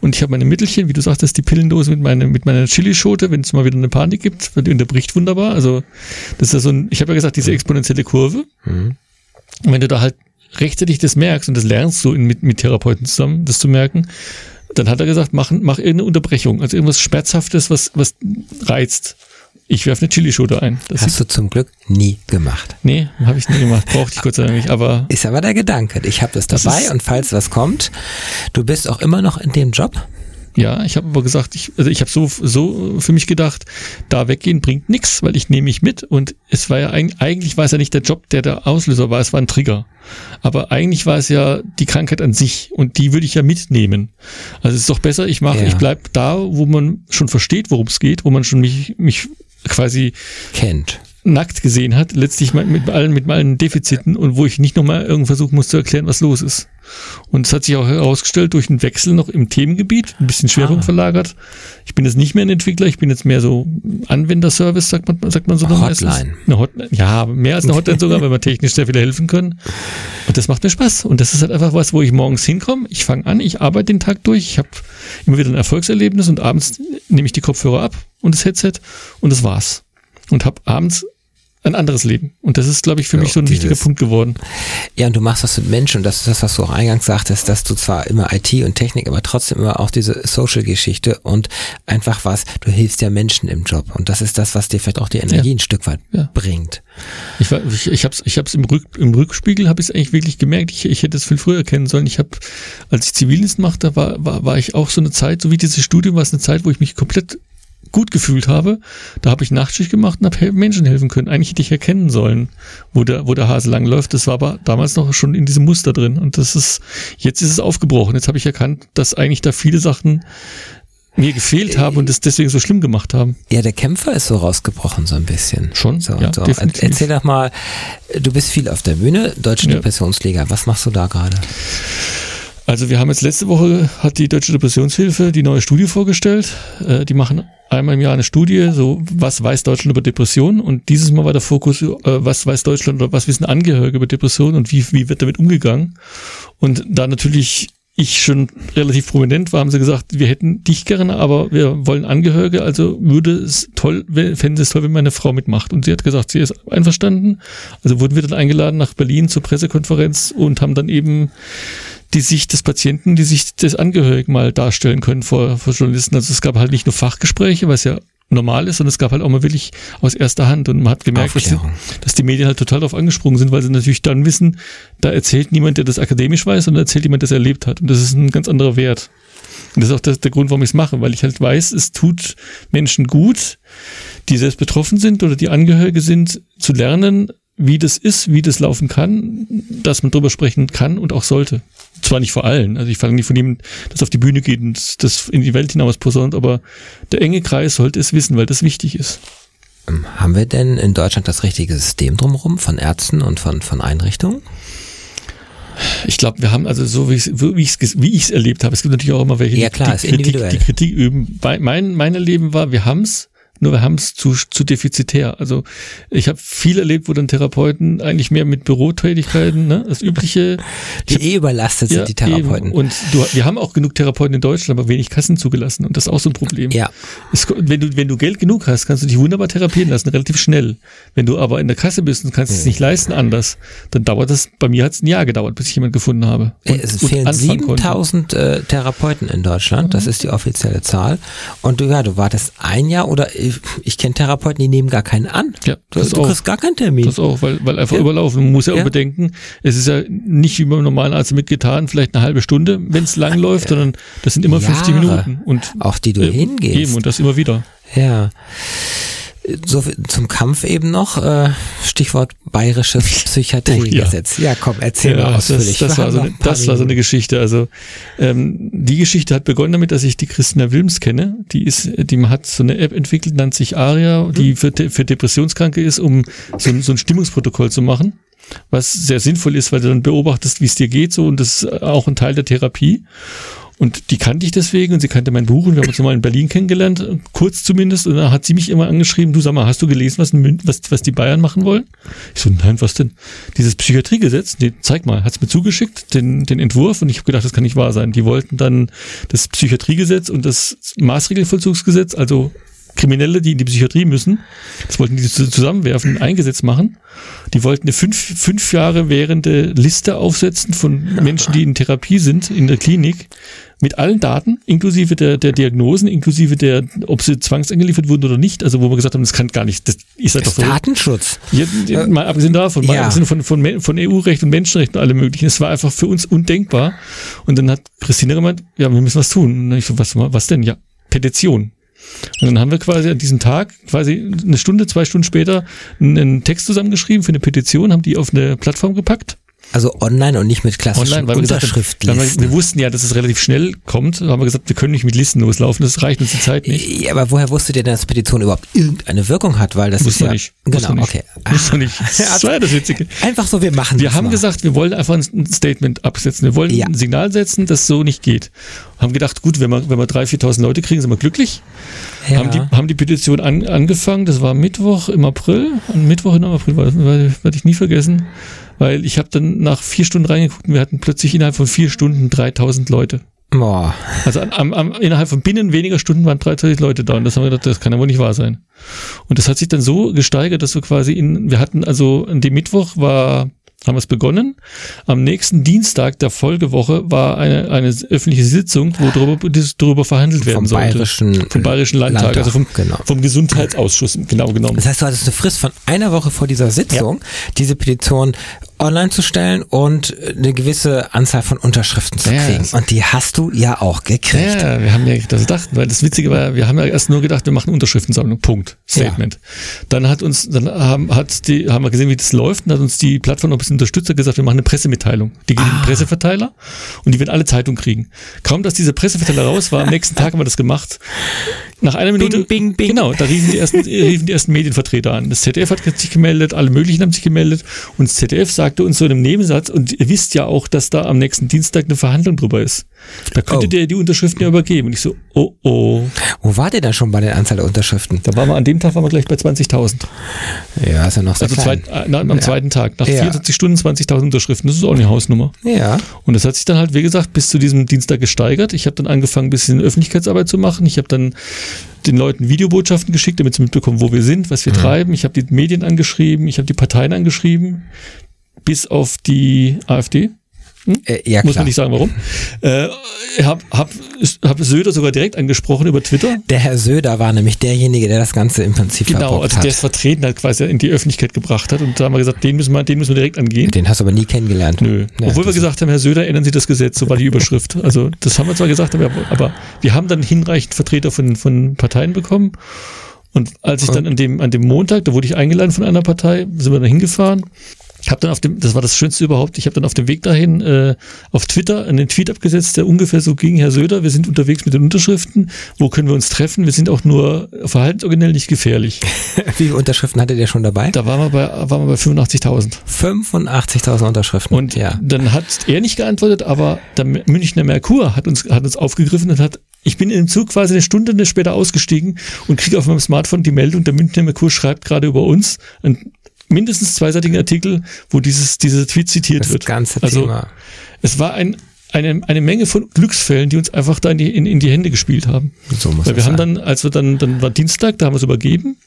Und ich habe meine Mittelchen, wie du sagtest, die Pillendose mit, meine, mit meiner Chilischote, wenn es mal wieder eine Panik gibt, weil die unterbricht wunderbar. Also das ist ja so ein, ich habe ja gesagt, diese exponentielle Kurve. Mhm. Und wenn du da halt rechtzeitig das merkst, und das lernst du in, mit, mit Therapeuten zusammen, das zu merken, dann hat er gesagt, mach, mach irgendeine Unterbrechung, also irgendwas Schmerzhaftes, was, was reizt. Ich werfe eine Chilischote ein. Das Hast du zum Glück nie gemacht. nee, habe ich nie gemacht. Brauchte ich Gott sei Dank nicht. Aber Ist aber der Gedanke. Ich habe das Das dabei ist- und falls was kommt, du bist auch immer noch in dem Job. Ja, ich habe aber gesagt, ich, also ich habe so, so für mich gedacht, da weggehen bringt nichts, weil ich nehme mich mit. Und es war ja eigentlich, eigentlich war es ja nicht der Job, der der Auslöser war, es war ein Trigger. Aber eigentlich war es ja die Krankheit an sich und die würde ich ja mitnehmen. Also es ist doch besser, ich mache, Ja. ich bleib da, wo man schon versteht, worum es geht, wo man schon mich, mich quasi Kennt. nackt gesehen hat, letztlich mit, mit allen, mit allen Defiziten und wo ich nicht nochmal irgendwie versuchen muss zu erklären, was los ist. Und es hat sich auch herausgestellt durch einen Wechsel noch im Themengebiet, ein bisschen Schwerpunkt Ah. verlagert. Ich bin jetzt nicht mehr ein Entwickler, ich bin jetzt mehr so Anwenderservice, sagt man, sagt man so noch Hotline. Eine Hotline. Ja, mehr als eine Hotline sogar, weil wir technisch sehr viele helfen können. Und das macht mir Spaß. Und das ist halt einfach was, wo ich morgens hinkomme, ich fange an, ich arbeite den Tag durch, ich habe immer wieder ein Erfolgserlebnis und abends nehme ich die Kopfhörer ab und das Headset und das war's. Und habe abends ein anderes Leben. Und das ist, glaube ich, für Ja, mich so ein dieses- wichtiger Punkt geworden. Ja, und du machst das mit Menschen und das ist das, was du auch eingangs sagtest, dass du zwar immer IT und Technik, aber trotzdem immer auch diese Social-Geschichte und einfach was, du hilfst ja Menschen im Job und das ist das, was dir vielleicht auch die Energie Ja. ein Stück weit Ja. bringt. Ich, war, ich, ich habe es ich hab's im, Rück, im Rückspiegel habe ich es eigentlich wirklich gemerkt. Ich, ich hätte es viel früher erkennen sollen. Ich habe, als ich Zivildienst machte, war, war, war ich auch so eine Zeit, so wie dieses Studium, war es eine Zeit, wo ich mich komplett gut gefühlt habe. Da habe ich Nachtschicht gemacht und habe Menschen helfen können. Eigentlich hätte ich erkennen sollen, wo der, wo der Hase langläuft. Das war aber damals noch schon in diesem Muster drin. Und das ist, jetzt ist es aufgebrochen. Jetzt habe ich erkannt, dass eigentlich da viele Sachen mir gefehlt haben und es deswegen so schlimm gemacht haben. Ja, der Kämpfer ist so rausgebrochen so ein bisschen. Schon, So, ja, so. definitiv. Erzähl doch mal, du bist viel auf der Bühne, Deutsche Ja. Depressionsliga. Was machst du da gerade? Also wir haben jetzt letzte Woche hat die Deutsche Depressionshilfe die neue Studie vorgestellt. Äh, die machen einmal im Jahr eine Studie, so was weiß Deutschland über Depressionen und dieses Mal war der Fokus, äh, was weiß Deutschland oder was wissen Angehörige über Depressionen und wie, wie wird damit umgegangen. Und da natürlich ich schon relativ prominent war, haben sie gesagt, wir hätten dich gerne, aber wir wollen Angehörige, also würde es toll, sie es toll, wenn meine Frau mitmacht. Und sie hat gesagt, sie ist einverstanden. Also wurden wir dann eingeladen nach Berlin zur Pressekonferenz und haben dann eben die Sicht des Patienten, die Sicht des Angehörigen mal darstellen können vor, vor Journalisten. Also es gab halt nicht nur Fachgespräche, was ja normal ist, sondern es gab halt auch mal wirklich aus erster Hand und man hat gemerkt, dass die, Aufklärung. dass die Medien halt total darauf angesprungen sind, weil sie natürlich dann wissen, da erzählt niemand, der das akademisch weiß, sondern erzählt jemand, der es erlebt hat. Und das ist ein ganz anderer Wert. Und das ist auch das, der Grund, warum ich es mache, weil ich halt weiß, es tut Menschen gut, die selbst betroffen sind oder die Angehörige sind, zu lernen, wie das ist, wie das laufen kann, dass man drüber sprechen kann und auch sollte. Zwar nicht vor allen, also ich fange nicht von jemandem, das auf die Bühne geht und das in die Welt hinaus posaunt, aber der enge Kreis sollte es wissen, weil das wichtig ist. Ähm, Haben wir denn in Deutschland das richtige System drumherum von Ärzten und von, von Einrichtungen? Ich glaube, wir haben also so, wie ich es wie ich's, ges- wie ich's erlebt habe. Es gibt natürlich auch immer welche, Ja, klar, die, die, Kritik, die Kritik üben. Bei, mein, mein Erleben war, wir haben's, nur wir haben's zu, zu defizitär. Also ich habe viel erlebt, wo dann Therapeuten eigentlich mehr mit Bürotätigkeiten, ne, das übliche. Die eh überlastet sind, die Therapeuten. Eben. Und du, wir haben auch genug Therapeuten in Deutschland, aber wenig Kassen zugelassen. Und das ist auch so ein Problem. Ja. Es, wenn, du, wenn du Geld genug hast, kannst du dich wunderbar therapieren lassen, relativ schnell. Wenn du aber in der Kasse bist und kannst es nicht leisten anders, dann dauert das, bei mir hat es ein Jahr gedauert, bis ich jemanden gefunden habe. Und, es fehlen anfangen konnte. 7000 äh, Therapeuten in Deutschland, das ist die offizielle Zahl. Und du, ja, du wartest ein Jahr oder ich, ich kenne Therapeuten, die nehmen gar keinen an. Ja, du, das du auch. kriegst gar keinen Termin. Das auch, weil, weil einfach Ja. überlaufen. Man muss ja auch Ja. bedenken, es ist ja nicht wie beim normalen Arzt mitgetan, vielleicht eine halbe Stunde, wenn es lang läuft, sondern das sind immer 50 Jahre. Minuten. Und Auch die du äh, hingehst. Eben, und das immer wieder. Ja. So zum Kampf eben noch, äh, Stichwort bayerisches <laughs> Psychiatriegesetz. ja. komm, erzähl mal ausführlich. Das, das, war so eine, das war so eine. Geschichte. Also ähm, die Geschichte hat begonnen damit, dass ich die Christina Wilms kenne. Die ist, die hat so eine App entwickelt, nennt sich Aria, die für, De- für Depressionskranke ist, um so, ein- so ein Stimmungsprotokoll zu machen. Was sehr sinnvoll ist, weil du dann beobachtest, wie es dir geht, so und das ist auch ein Teil der Therapie. Und die kannte ich deswegen und sie kannte mein Buch und wir haben uns mal in Berlin kennengelernt, kurz zumindest. Und da hat sie mich immer angeschrieben, du sag mal, hast du gelesen, was, was, was die Bayern machen wollen? Ich so, nein, was denn? Dieses Psychiatriegesetz, nee, zeig mal, hat's mir zugeschickt, den, den Entwurf und ich habe gedacht, das kann nicht wahr sein. Die wollten dann das Psychiatriegesetz und das Maßregelvollzugsgesetz, also Kriminelle, die in die Psychiatrie müssen, das wollten die zu- zusammenwerfen, ein Gesetz machen. Die wollten eine fünf, fünf Jahre währende Liste aufsetzen von Menschen, die in Therapie sind, in der Klinik, mit allen Daten, inklusive der, der Diagnosen, inklusive der, ob sie zwangsangeliefert wurden oder nicht. Also wo wir gesagt haben, das kann gar nicht, das ist halt doch so. Datenschutz. Ja, mal abgesehen davon, mal ja. abgesehen von, von, von, EU-Recht und Menschenrecht und allem möglichen. Es war einfach für uns undenkbar. Und dann hat Christina gemeint, ja, wir müssen was tun. Und dann ich so, was, was denn? Ja, Petition. Und dann haben wir quasi an diesem Tag, quasi eine Stunde, zwei Stunden später, einen Text zusammengeschrieben für eine Petition, haben die auf eine Plattform gepackt. Also online und nicht mit klassischen Online, weil wir gesagt Unterschriftlisten. wir, wir wussten ja, dass es relativ schnell kommt. Da haben wir gesagt, wir können nicht mit Listen loslaufen, das reicht uns die Zeit nicht. Ja, aber woher wusstet ihr denn, dass Petition überhaupt irgendeine Wirkung hat? Weil das Wussten ist ja, nicht. Genau, nicht. okay. Wussten wir nicht. <laughs> Das war ja das Witzige. Einfach so, wir machen Wir haben mal. gesagt, wir wollen einfach ein Statement absetzen. Wir wollen Ja. ein Signal setzen, das so nicht geht. Haben gedacht, gut, wenn wir, wenn wir 3.000, 4.000 Leute kriegen, sind wir glücklich. ja. Haben, die, haben die Petition an, angefangen. Das war Mittwoch im April. Am Mittwoch im April werde ich nie vergessen. Weil ich habe dann nach vier Stunden reingeguckt und wir hatten plötzlich innerhalb von vier Stunden 3.000 Leute. Boah. Also am, am, innerhalb von binnen weniger Stunden waren 30 Leute da und das haben wir gedacht, das kann ja wohl nicht wahr sein. Und das hat sich dann so gesteigert, dass wir quasi in, wir hatten also an dem Mittwoch war, haben wir es begonnen. Am nächsten Dienstag der Folgewoche war eine, eine öffentliche Sitzung, wo darüber, darüber verhandelt werden Vom sollte. Bayerischen vom Bayerischen Landtag, Landtag, also vom, genau. vom Gesundheitsausschuss, genau genommen. Das heißt, du hattest eine Frist von einer Woche vor dieser Sitzung, diese Petition online zu stellen und eine gewisse Anzahl von Unterschriften zu Ja, kriegen. Und die hast du ja auch gekriegt. Ja, wir haben ja das gedacht, weil das Witzige war, wir haben ja erst nur gedacht, wir machen Unterschriftensammlung, Punkt, Statement. Dann hat uns, dann haben, hat die, haben wir gesehen, wie das läuft, und hat uns die Plattform noch ein bisschen unterstützt, hat gesagt, wir machen eine Pressemitteilung. Die gehen in den Presseverteiler und die werden alle Zeitungen kriegen. Kaum, dass dieser Presseverteiler raus war, am nächsten Tag haben wir das gemacht. Nach einer Minute, bing, bing. genau, da riefen die ersten, <laughs> riefen die ersten Medienvertreter an. Das ZDF hat sich gemeldet, alle möglichen haben sich gemeldet und das ZDF sagte uns so in einem Nebensatz, und ihr wisst ja auch, dass da am nächsten Dienstag eine Verhandlung drüber ist. Da könntet Oh. ihr die Unterschriften ja übergeben. Und ich so, oh oh. Wo wart ihr denn schon bei der Anzahl der Unterschriften? Da waren wir an dem Tag waren wir gleich bei 20.000. Ja, ist ja noch sehr Also klein. zweit, äh, na, am zweiten Tag. Nach Ja. 24 Stunden 20.000 Unterschriften. Das ist auch eine Hausnummer. Ja. Und das hat sich dann halt, wie gesagt, bis zu diesem Dienstag gesteigert. Ich habe dann angefangen, ein bisschen Öffentlichkeitsarbeit zu machen. Ich habe dann den Leuten Videobotschaften geschickt, damit sie mitbekommen, wo wir sind, was wir treiben. Ich habe die Medien angeschrieben, ich habe die Parteien angeschrieben, bis auf die AfD. Hm? Äh, ja, Muss klar. man nicht sagen, warum. Äh, hab, hab, hab Söder sogar direkt angesprochen über Twitter. Der Herr Söder war nämlich derjenige, der das Ganze im Prinzip Genau, also hat. der es vertreten hat, quasi in die Öffentlichkeit gebracht hat. Und da haben wir gesagt, den müssen wir, den müssen wir direkt angehen. Den hast du aber nie kennengelernt. Nö. Ja, Obwohl wir gesagt haben, Herr Söder, ändern Sie das Gesetz, so war die Überschrift. Also das haben wir zwar gesagt, aber, aber wir haben dann hinreichend Vertreter von, von Parteien bekommen. Und als ich dann an dem, an dem Montag, da wurde ich eingeladen von einer Partei, sind wir da hingefahren. Hab dann auf dem, das war das Schönste überhaupt, ich habe dann auf dem Weg dahin äh, auf Twitter einen Tweet abgesetzt, der ungefähr so ging, Herr Söder, wir sind unterwegs mit den Unterschriften, wo können wir uns treffen? Wir sind auch nur verhaltensoriginell nicht gefährlich. <laughs> Wie viele Unterschriften hattet ihr schon dabei? Da waren wir bei, waren wir bei 85.000. 85.000 Unterschriften. Und ja. dann hat er nicht geantwortet, aber der Münchner Merkur hat uns, hat uns aufgegriffen und hat, ich bin im Zug quasi eine Stunde später ausgestiegen und kriege auf meinem Smartphone die Meldung, der Münchner Merkur schreibt gerade über uns einen mindestens zweiseitigen Artikel, wo dieses, dieser Tweet zitiert Das wird. ganze also, Thema. Es war ein, eine, eine Menge von Glücksfällen, die uns einfach da in die, in, in die Hände gespielt haben. So muss Weil wir haben sein. dann, als wir dann, dann war Dienstag, da haben wir es übergeben.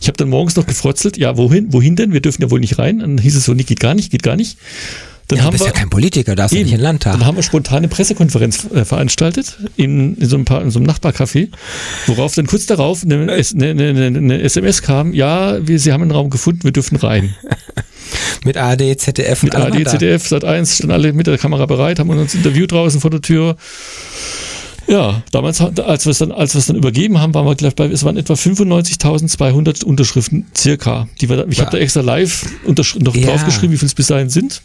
Ich habe dann morgens noch gefrotzelt, ja, wohin, wohin denn? Wir dürfen ja wohl nicht rein. Dann hieß es so, nee, geht gar nicht, geht gar nicht. Dann Ja, du haben bist wir, ja kein Politiker, darfst ja Eben. nicht in den Landtag. Dann haben wir spontane Pressekonferenz äh, veranstaltet in, in, so ein paar, in so einem Nachbarcafé, worauf dann kurz darauf eine, eine, eine, eine, eine SMS kam, ja, wir, Sie haben einen Raum gefunden, wir dürfen rein. <laughs> Mit ARD, ZDF und Mit da. ZDF, Sat 1 standen alle mit der Kamera bereit, haben uns Interview draußen vor der Tür. Ja, damals, als wir es dann, als wir es dann übergeben haben, waren wir gleich bei, es waren etwa 95.200 Unterschriften, circa. Die wir da, ich habe da extra live noch Ja. draufgeschrieben, wie viel es bis dahin sind.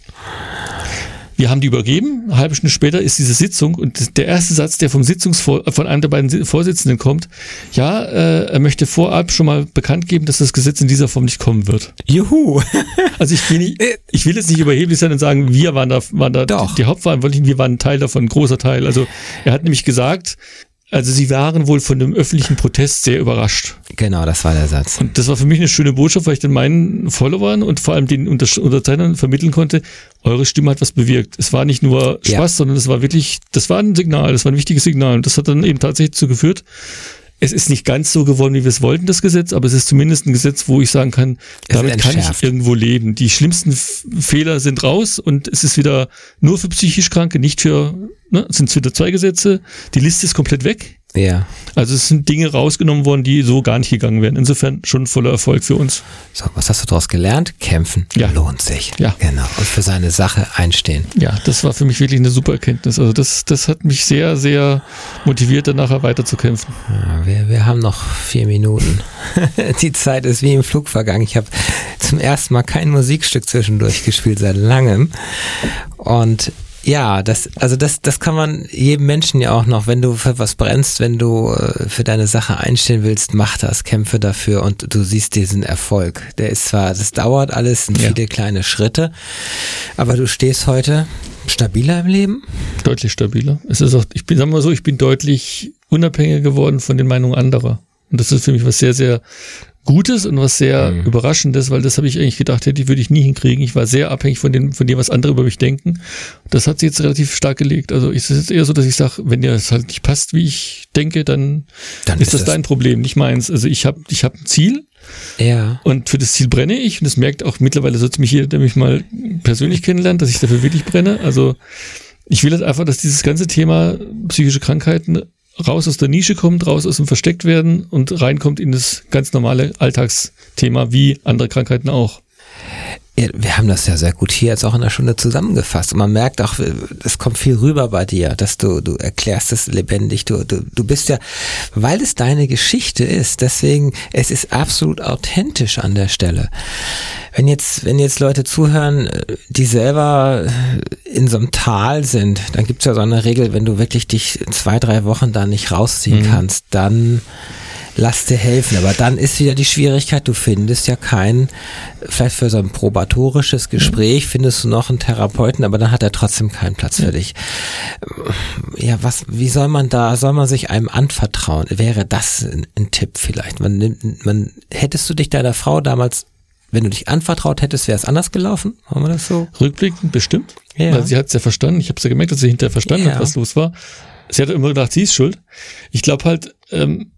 Wir haben die übergeben. Eine halbe Stunde später ist diese Sitzung und der erste Satz, der vom Sitzungsvor von einem der beiden Si- Vorsitzenden kommt, ja, äh, er möchte vorab schon mal bekannt geben, dass das Gesetz in dieser Form nicht kommen wird. Juhu. Also ich, will nicht, ich will jetzt nicht überheblich sein und sagen, wir waren da, waren da Doch. die Hauptverantwortlichen, wir waren ein Teil davon, ein großer Teil. Also er hat nämlich gesagt, also sie waren wohl von dem öffentlichen Protest sehr überrascht. Genau, das war der Satz. Und das war für mich eine schöne Botschaft, weil ich dann meinen Followern und vor allem den Unter Unterzeichnern vermitteln konnte, eure Stimme hat was bewirkt. Es war nicht nur Ja. Spaß, sondern es war wirklich, das war ein Signal, das war ein wichtiges Signal. Und das hat dann eben tatsächlich dazu geführt, es ist nicht ganz so geworden, wie wir es wollten, das Gesetz, aber es ist zumindest ein Gesetz, wo ich sagen kann, Es damit kann ich irgendwo leben. Die schlimmsten F Fehler sind raus und es ist wieder nur für psychisch Kranke, nicht für, ne, es sind wieder zwei Gesetze. Die Liste ist komplett weg. Ja. Also es sind Dinge rausgenommen worden, die so gar nicht gegangen wären. Insofern schon voller Erfolg für uns. So, was hast du daraus gelernt? Kämpfen Ja. lohnt sich. Ja. Genau. Und für seine Sache einstehen. Ja, das war für mich wirklich eine super Erkenntnis. Also das, das hat mich sehr, sehr motiviert, dann nachher weiterzukämpfen. Ja, wir, wir haben noch vier Minuten. <laughs> Die Zeit ist wie im Flug vergangen. Ich habe zum ersten Mal kein Musikstück zwischendurch gespielt seit langem. Und ja, das, also das, das kann man jedem Menschen ja auch noch, wenn du für was brennst, wenn du äh, für deine Sache einstehen willst, mach das, kämpfe dafür und du siehst diesen Erfolg. Der ist zwar, das dauert alles, sind Ja. viele kleine Schritte, aber du stehst heute stabiler im Leben. Deutlich stabiler. Es ist auch, ich bin, sagen wir mal so, ich bin deutlich unabhängiger geworden von den Meinungen anderer. Und das ist für mich was sehr, sehr Gutes und was sehr Mhm. Überraschendes, weil das habe ich eigentlich gedacht, hätte, würde ich nie hinkriegen. Ich war sehr abhängig von dem, von dem, was andere über mich denken. Das hat sich jetzt relativ stark gelegt. Also es ist jetzt eher so, dass ich sage, wenn dir das halt nicht passt, wie ich denke, dann, Dann ist ist das es- dein Problem, nicht meins. Also ich habe ich hab ein Ziel, Ja. und für das Ziel brenne ich. Und das merkt auch mittlerweile, sollte mich jeder, der mich mal persönlich kennenlernt, dass ich dafür wirklich brenne. Also ich will halt einfach, dass dieses ganze Thema psychische Krankheiten raus aus der Nische kommt, raus aus dem Verstecktwerden und reinkommt in das ganz normale Alltagsthema, wie andere Krankheiten auch. Ja, wir haben das ja sehr gut hier jetzt auch in der Stunde zusammengefasst. Und man merkt auch, es kommt viel rüber bei dir, dass du, du erklärst es lebendig. Du, du, du bist ja, weil es deine Geschichte ist, deswegen, es ist absolut authentisch an der Stelle. Wenn jetzt, wenn jetzt Leute zuhören, die selber in so einem Tal sind, dann gibt's ja so eine Regel, wenn du wirklich dich zwei, drei Wochen da nicht rausziehen kannst, dann lass dir helfen. Aber dann ist wieder die Schwierigkeit, du findest ja keinen, vielleicht für so ein probatorisches Gespräch findest du noch einen Therapeuten, aber dann hat er trotzdem keinen Platz für dich. Ja, was, wie soll man da, soll man sich einem anvertrauen? Wäre das ein, ein Tipp vielleicht? Man nimmt, man, hättest du dich deiner Frau damals, wenn du dich anvertraut hättest, wäre es anders gelaufen? Haben wir das so? Rückblickend bestimmt, Ja. weil sie hat es ja verstanden. Ich habe ja gemerkt, dass sie hinterher verstanden Ja. hat, was los war. Sie hat immer gedacht, sie ist schuld. Ich glaube halt, ähm,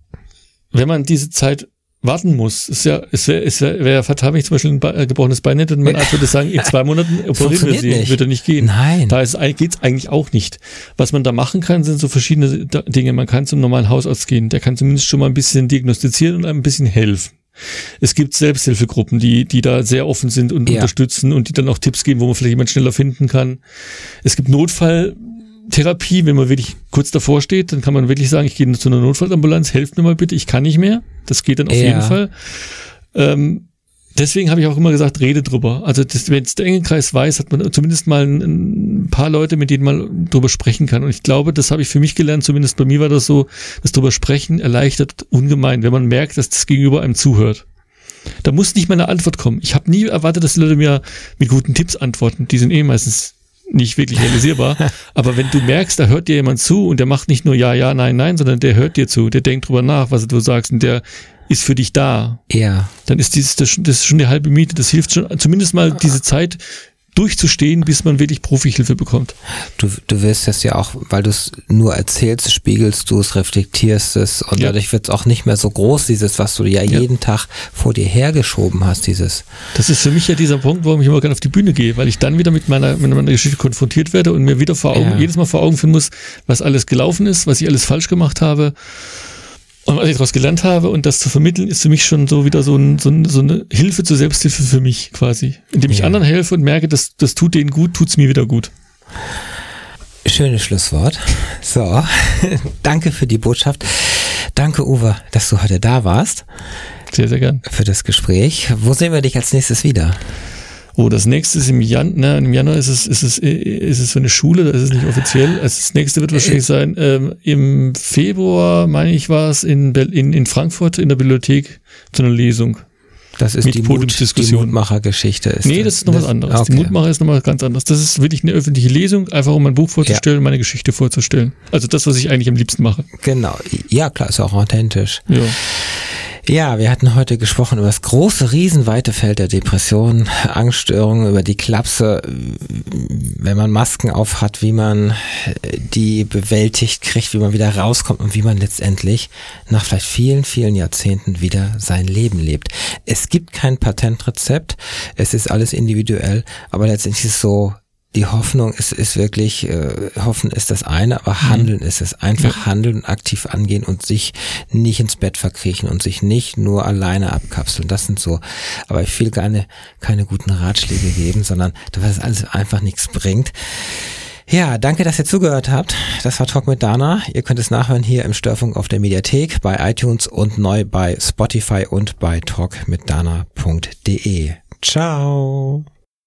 wenn man diese Zeit warten muss. Ist ja, es wäre es wär, wär fatal, wenn ich zum Beispiel ein Be äh, gebrochenes Bein hätte und mein Arzt würde sagen, in zwei Monaten <laughs> operieren wir sie, würde nicht gehen. Nein. Da ist, geht's eigentlich auch nicht. Was man da machen kann, sind so verschiedene Dinge. Man kann zum normalen Hausarzt gehen. Der kann zumindest schon mal ein bisschen diagnostizieren und ein bisschen helfen. Es gibt Selbsthilfegruppen, die, die da sehr offen sind und Ja. unterstützen und die dann auch Tipps geben, wo man vielleicht jemand schneller finden kann. Es gibt Notfalltherapie, wenn man wirklich kurz davor steht, dann kann man wirklich sagen, ich gehe zu einer Notfallambulanz, helft mir mal bitte, ich kann nicht mehr. Das geht dann auf Ja. jeden Fall. Ähm, deswegen habe ich auch immer gesagt, rede drüber. Also wenn es der enge Kreis weiß, hat man zumindest mal ein, ein paar Leute, mit denen man drüber sprechen kann. Und ich glaube, das habe ich für mich gelernt, zumindest bei mir war das so, das drüber sprechen erleichtert ungemein, wenn man merkt, dass das Gegenüber einem zuhört. Da muss nicht mal eine Antwort kommen. Ich habe nie erwartet, dass die Leute mir mit guten Tipps antworten. Die sind eh meistens nicht wirklich realisierbar. <laughs> Aber wenn du merkst, da hört dir jemand zu und der macht nicht nur ja, ja, nein, nein, sondern der hört dir zu, der denkt drüber nach, was du sagst und der ist für dich da, Ja. dann ist dieses, das, schon- das ist schon die halbe Miete. Das hilft schon, zumindest mal diese Zeit durchzustehen, bis man wirklich Profihilfe bekommt. Du, du wirst das ja auch, weil du es nur erzählst, spiegelst du es, reflektierst es und Ja. dadurch wird es auch nicht mehr so groß, dieses, was du ja, Ja. jeden Tag vor dir hergeschoben hast, dieses. Das ist für mich ja dieser Punkt, warum ich immer gerne auf die Bühne gehe, weil ich dann wieder mit meiner, mit meiner Geschichte konfrontiert werde und mir wieder vor Augen, Ja. jedes Mal vor Augen führen muss, was alles gelaufen ist, was ich alles falsch gemacht habe und was ich daraus gelernt habe und das zu vermitteln ist für mich schon so wieder so, ein, so, ein, so eine Hilfe zur Selbsthilfe für mich quasi. Indem ich Ja. anderen helfe und merke, dass das tut denen gut, tut's mir wieder gut. Schönes Schlusswort. So, <laughs> danke für die Botschaft. Danke, Uwe, dass du heute da warst Sehr, sehr gern. für das Gespräch. Wo sehen wir dich als nächstes wieder? Oh, das nächste ist im Jan ne, im Januar ist es, ist es, ist es für eine Schule, das ist nicht offiziell. Also das nächste wird wahrscheinlich sein, ähm, im Februar, meine ich, war es in, in, in Frankfurt in der Bibliothek zu einer Lesung. Das ist die, Mut, die. Mutmacher-Geschichte. Ist Nee, das ist noch was anderes. Okay. Die Mutmacher ist noch mal ganz anders. Das ist wirklich eine öffentliche Lesung, einfach um mein Buch vorzustellen, meine Geschichte vorzustellen. Also das, was ich eigentlich am liebsten mache. Genau. Ja, klar, ist auch authentisch. Ja. Ja, wir hatten heute gesprochen über das große, riesenweite Feld der Depressionen, Angststörungen, über die Klapse, wenn man Masken auf hat, wie man die bewältigt kriegt, wie man wieder rauskommt und wie man letztendlich nach vielleicht vielen, vielen Jahrzehnten wieder sein Leben lebt. Es gibt kein Patentrezept, es ist alles individuell, aber letztendlich ist es so, die Hoffnung ist, ist wirklich, äh, hoffen ist das eine, aber handeln ist es. Einfach handeln und aktiv angehen und sich nicht ins Bett verkriechen und sich nicht nur alleine abkapseln. Das sind so, aber ich will gerne keine guten Ratschläge geben, sondern dass das alles einfach nichts bringt. Ja, danke, dass ihr zugehört habt. Das war Talk mit Dana. Ihr könnt es nachhören hier im Störfunk auf der Mediathek, bei iTunes und neu bei Spotify und bei talkmitdana.de. Ciao.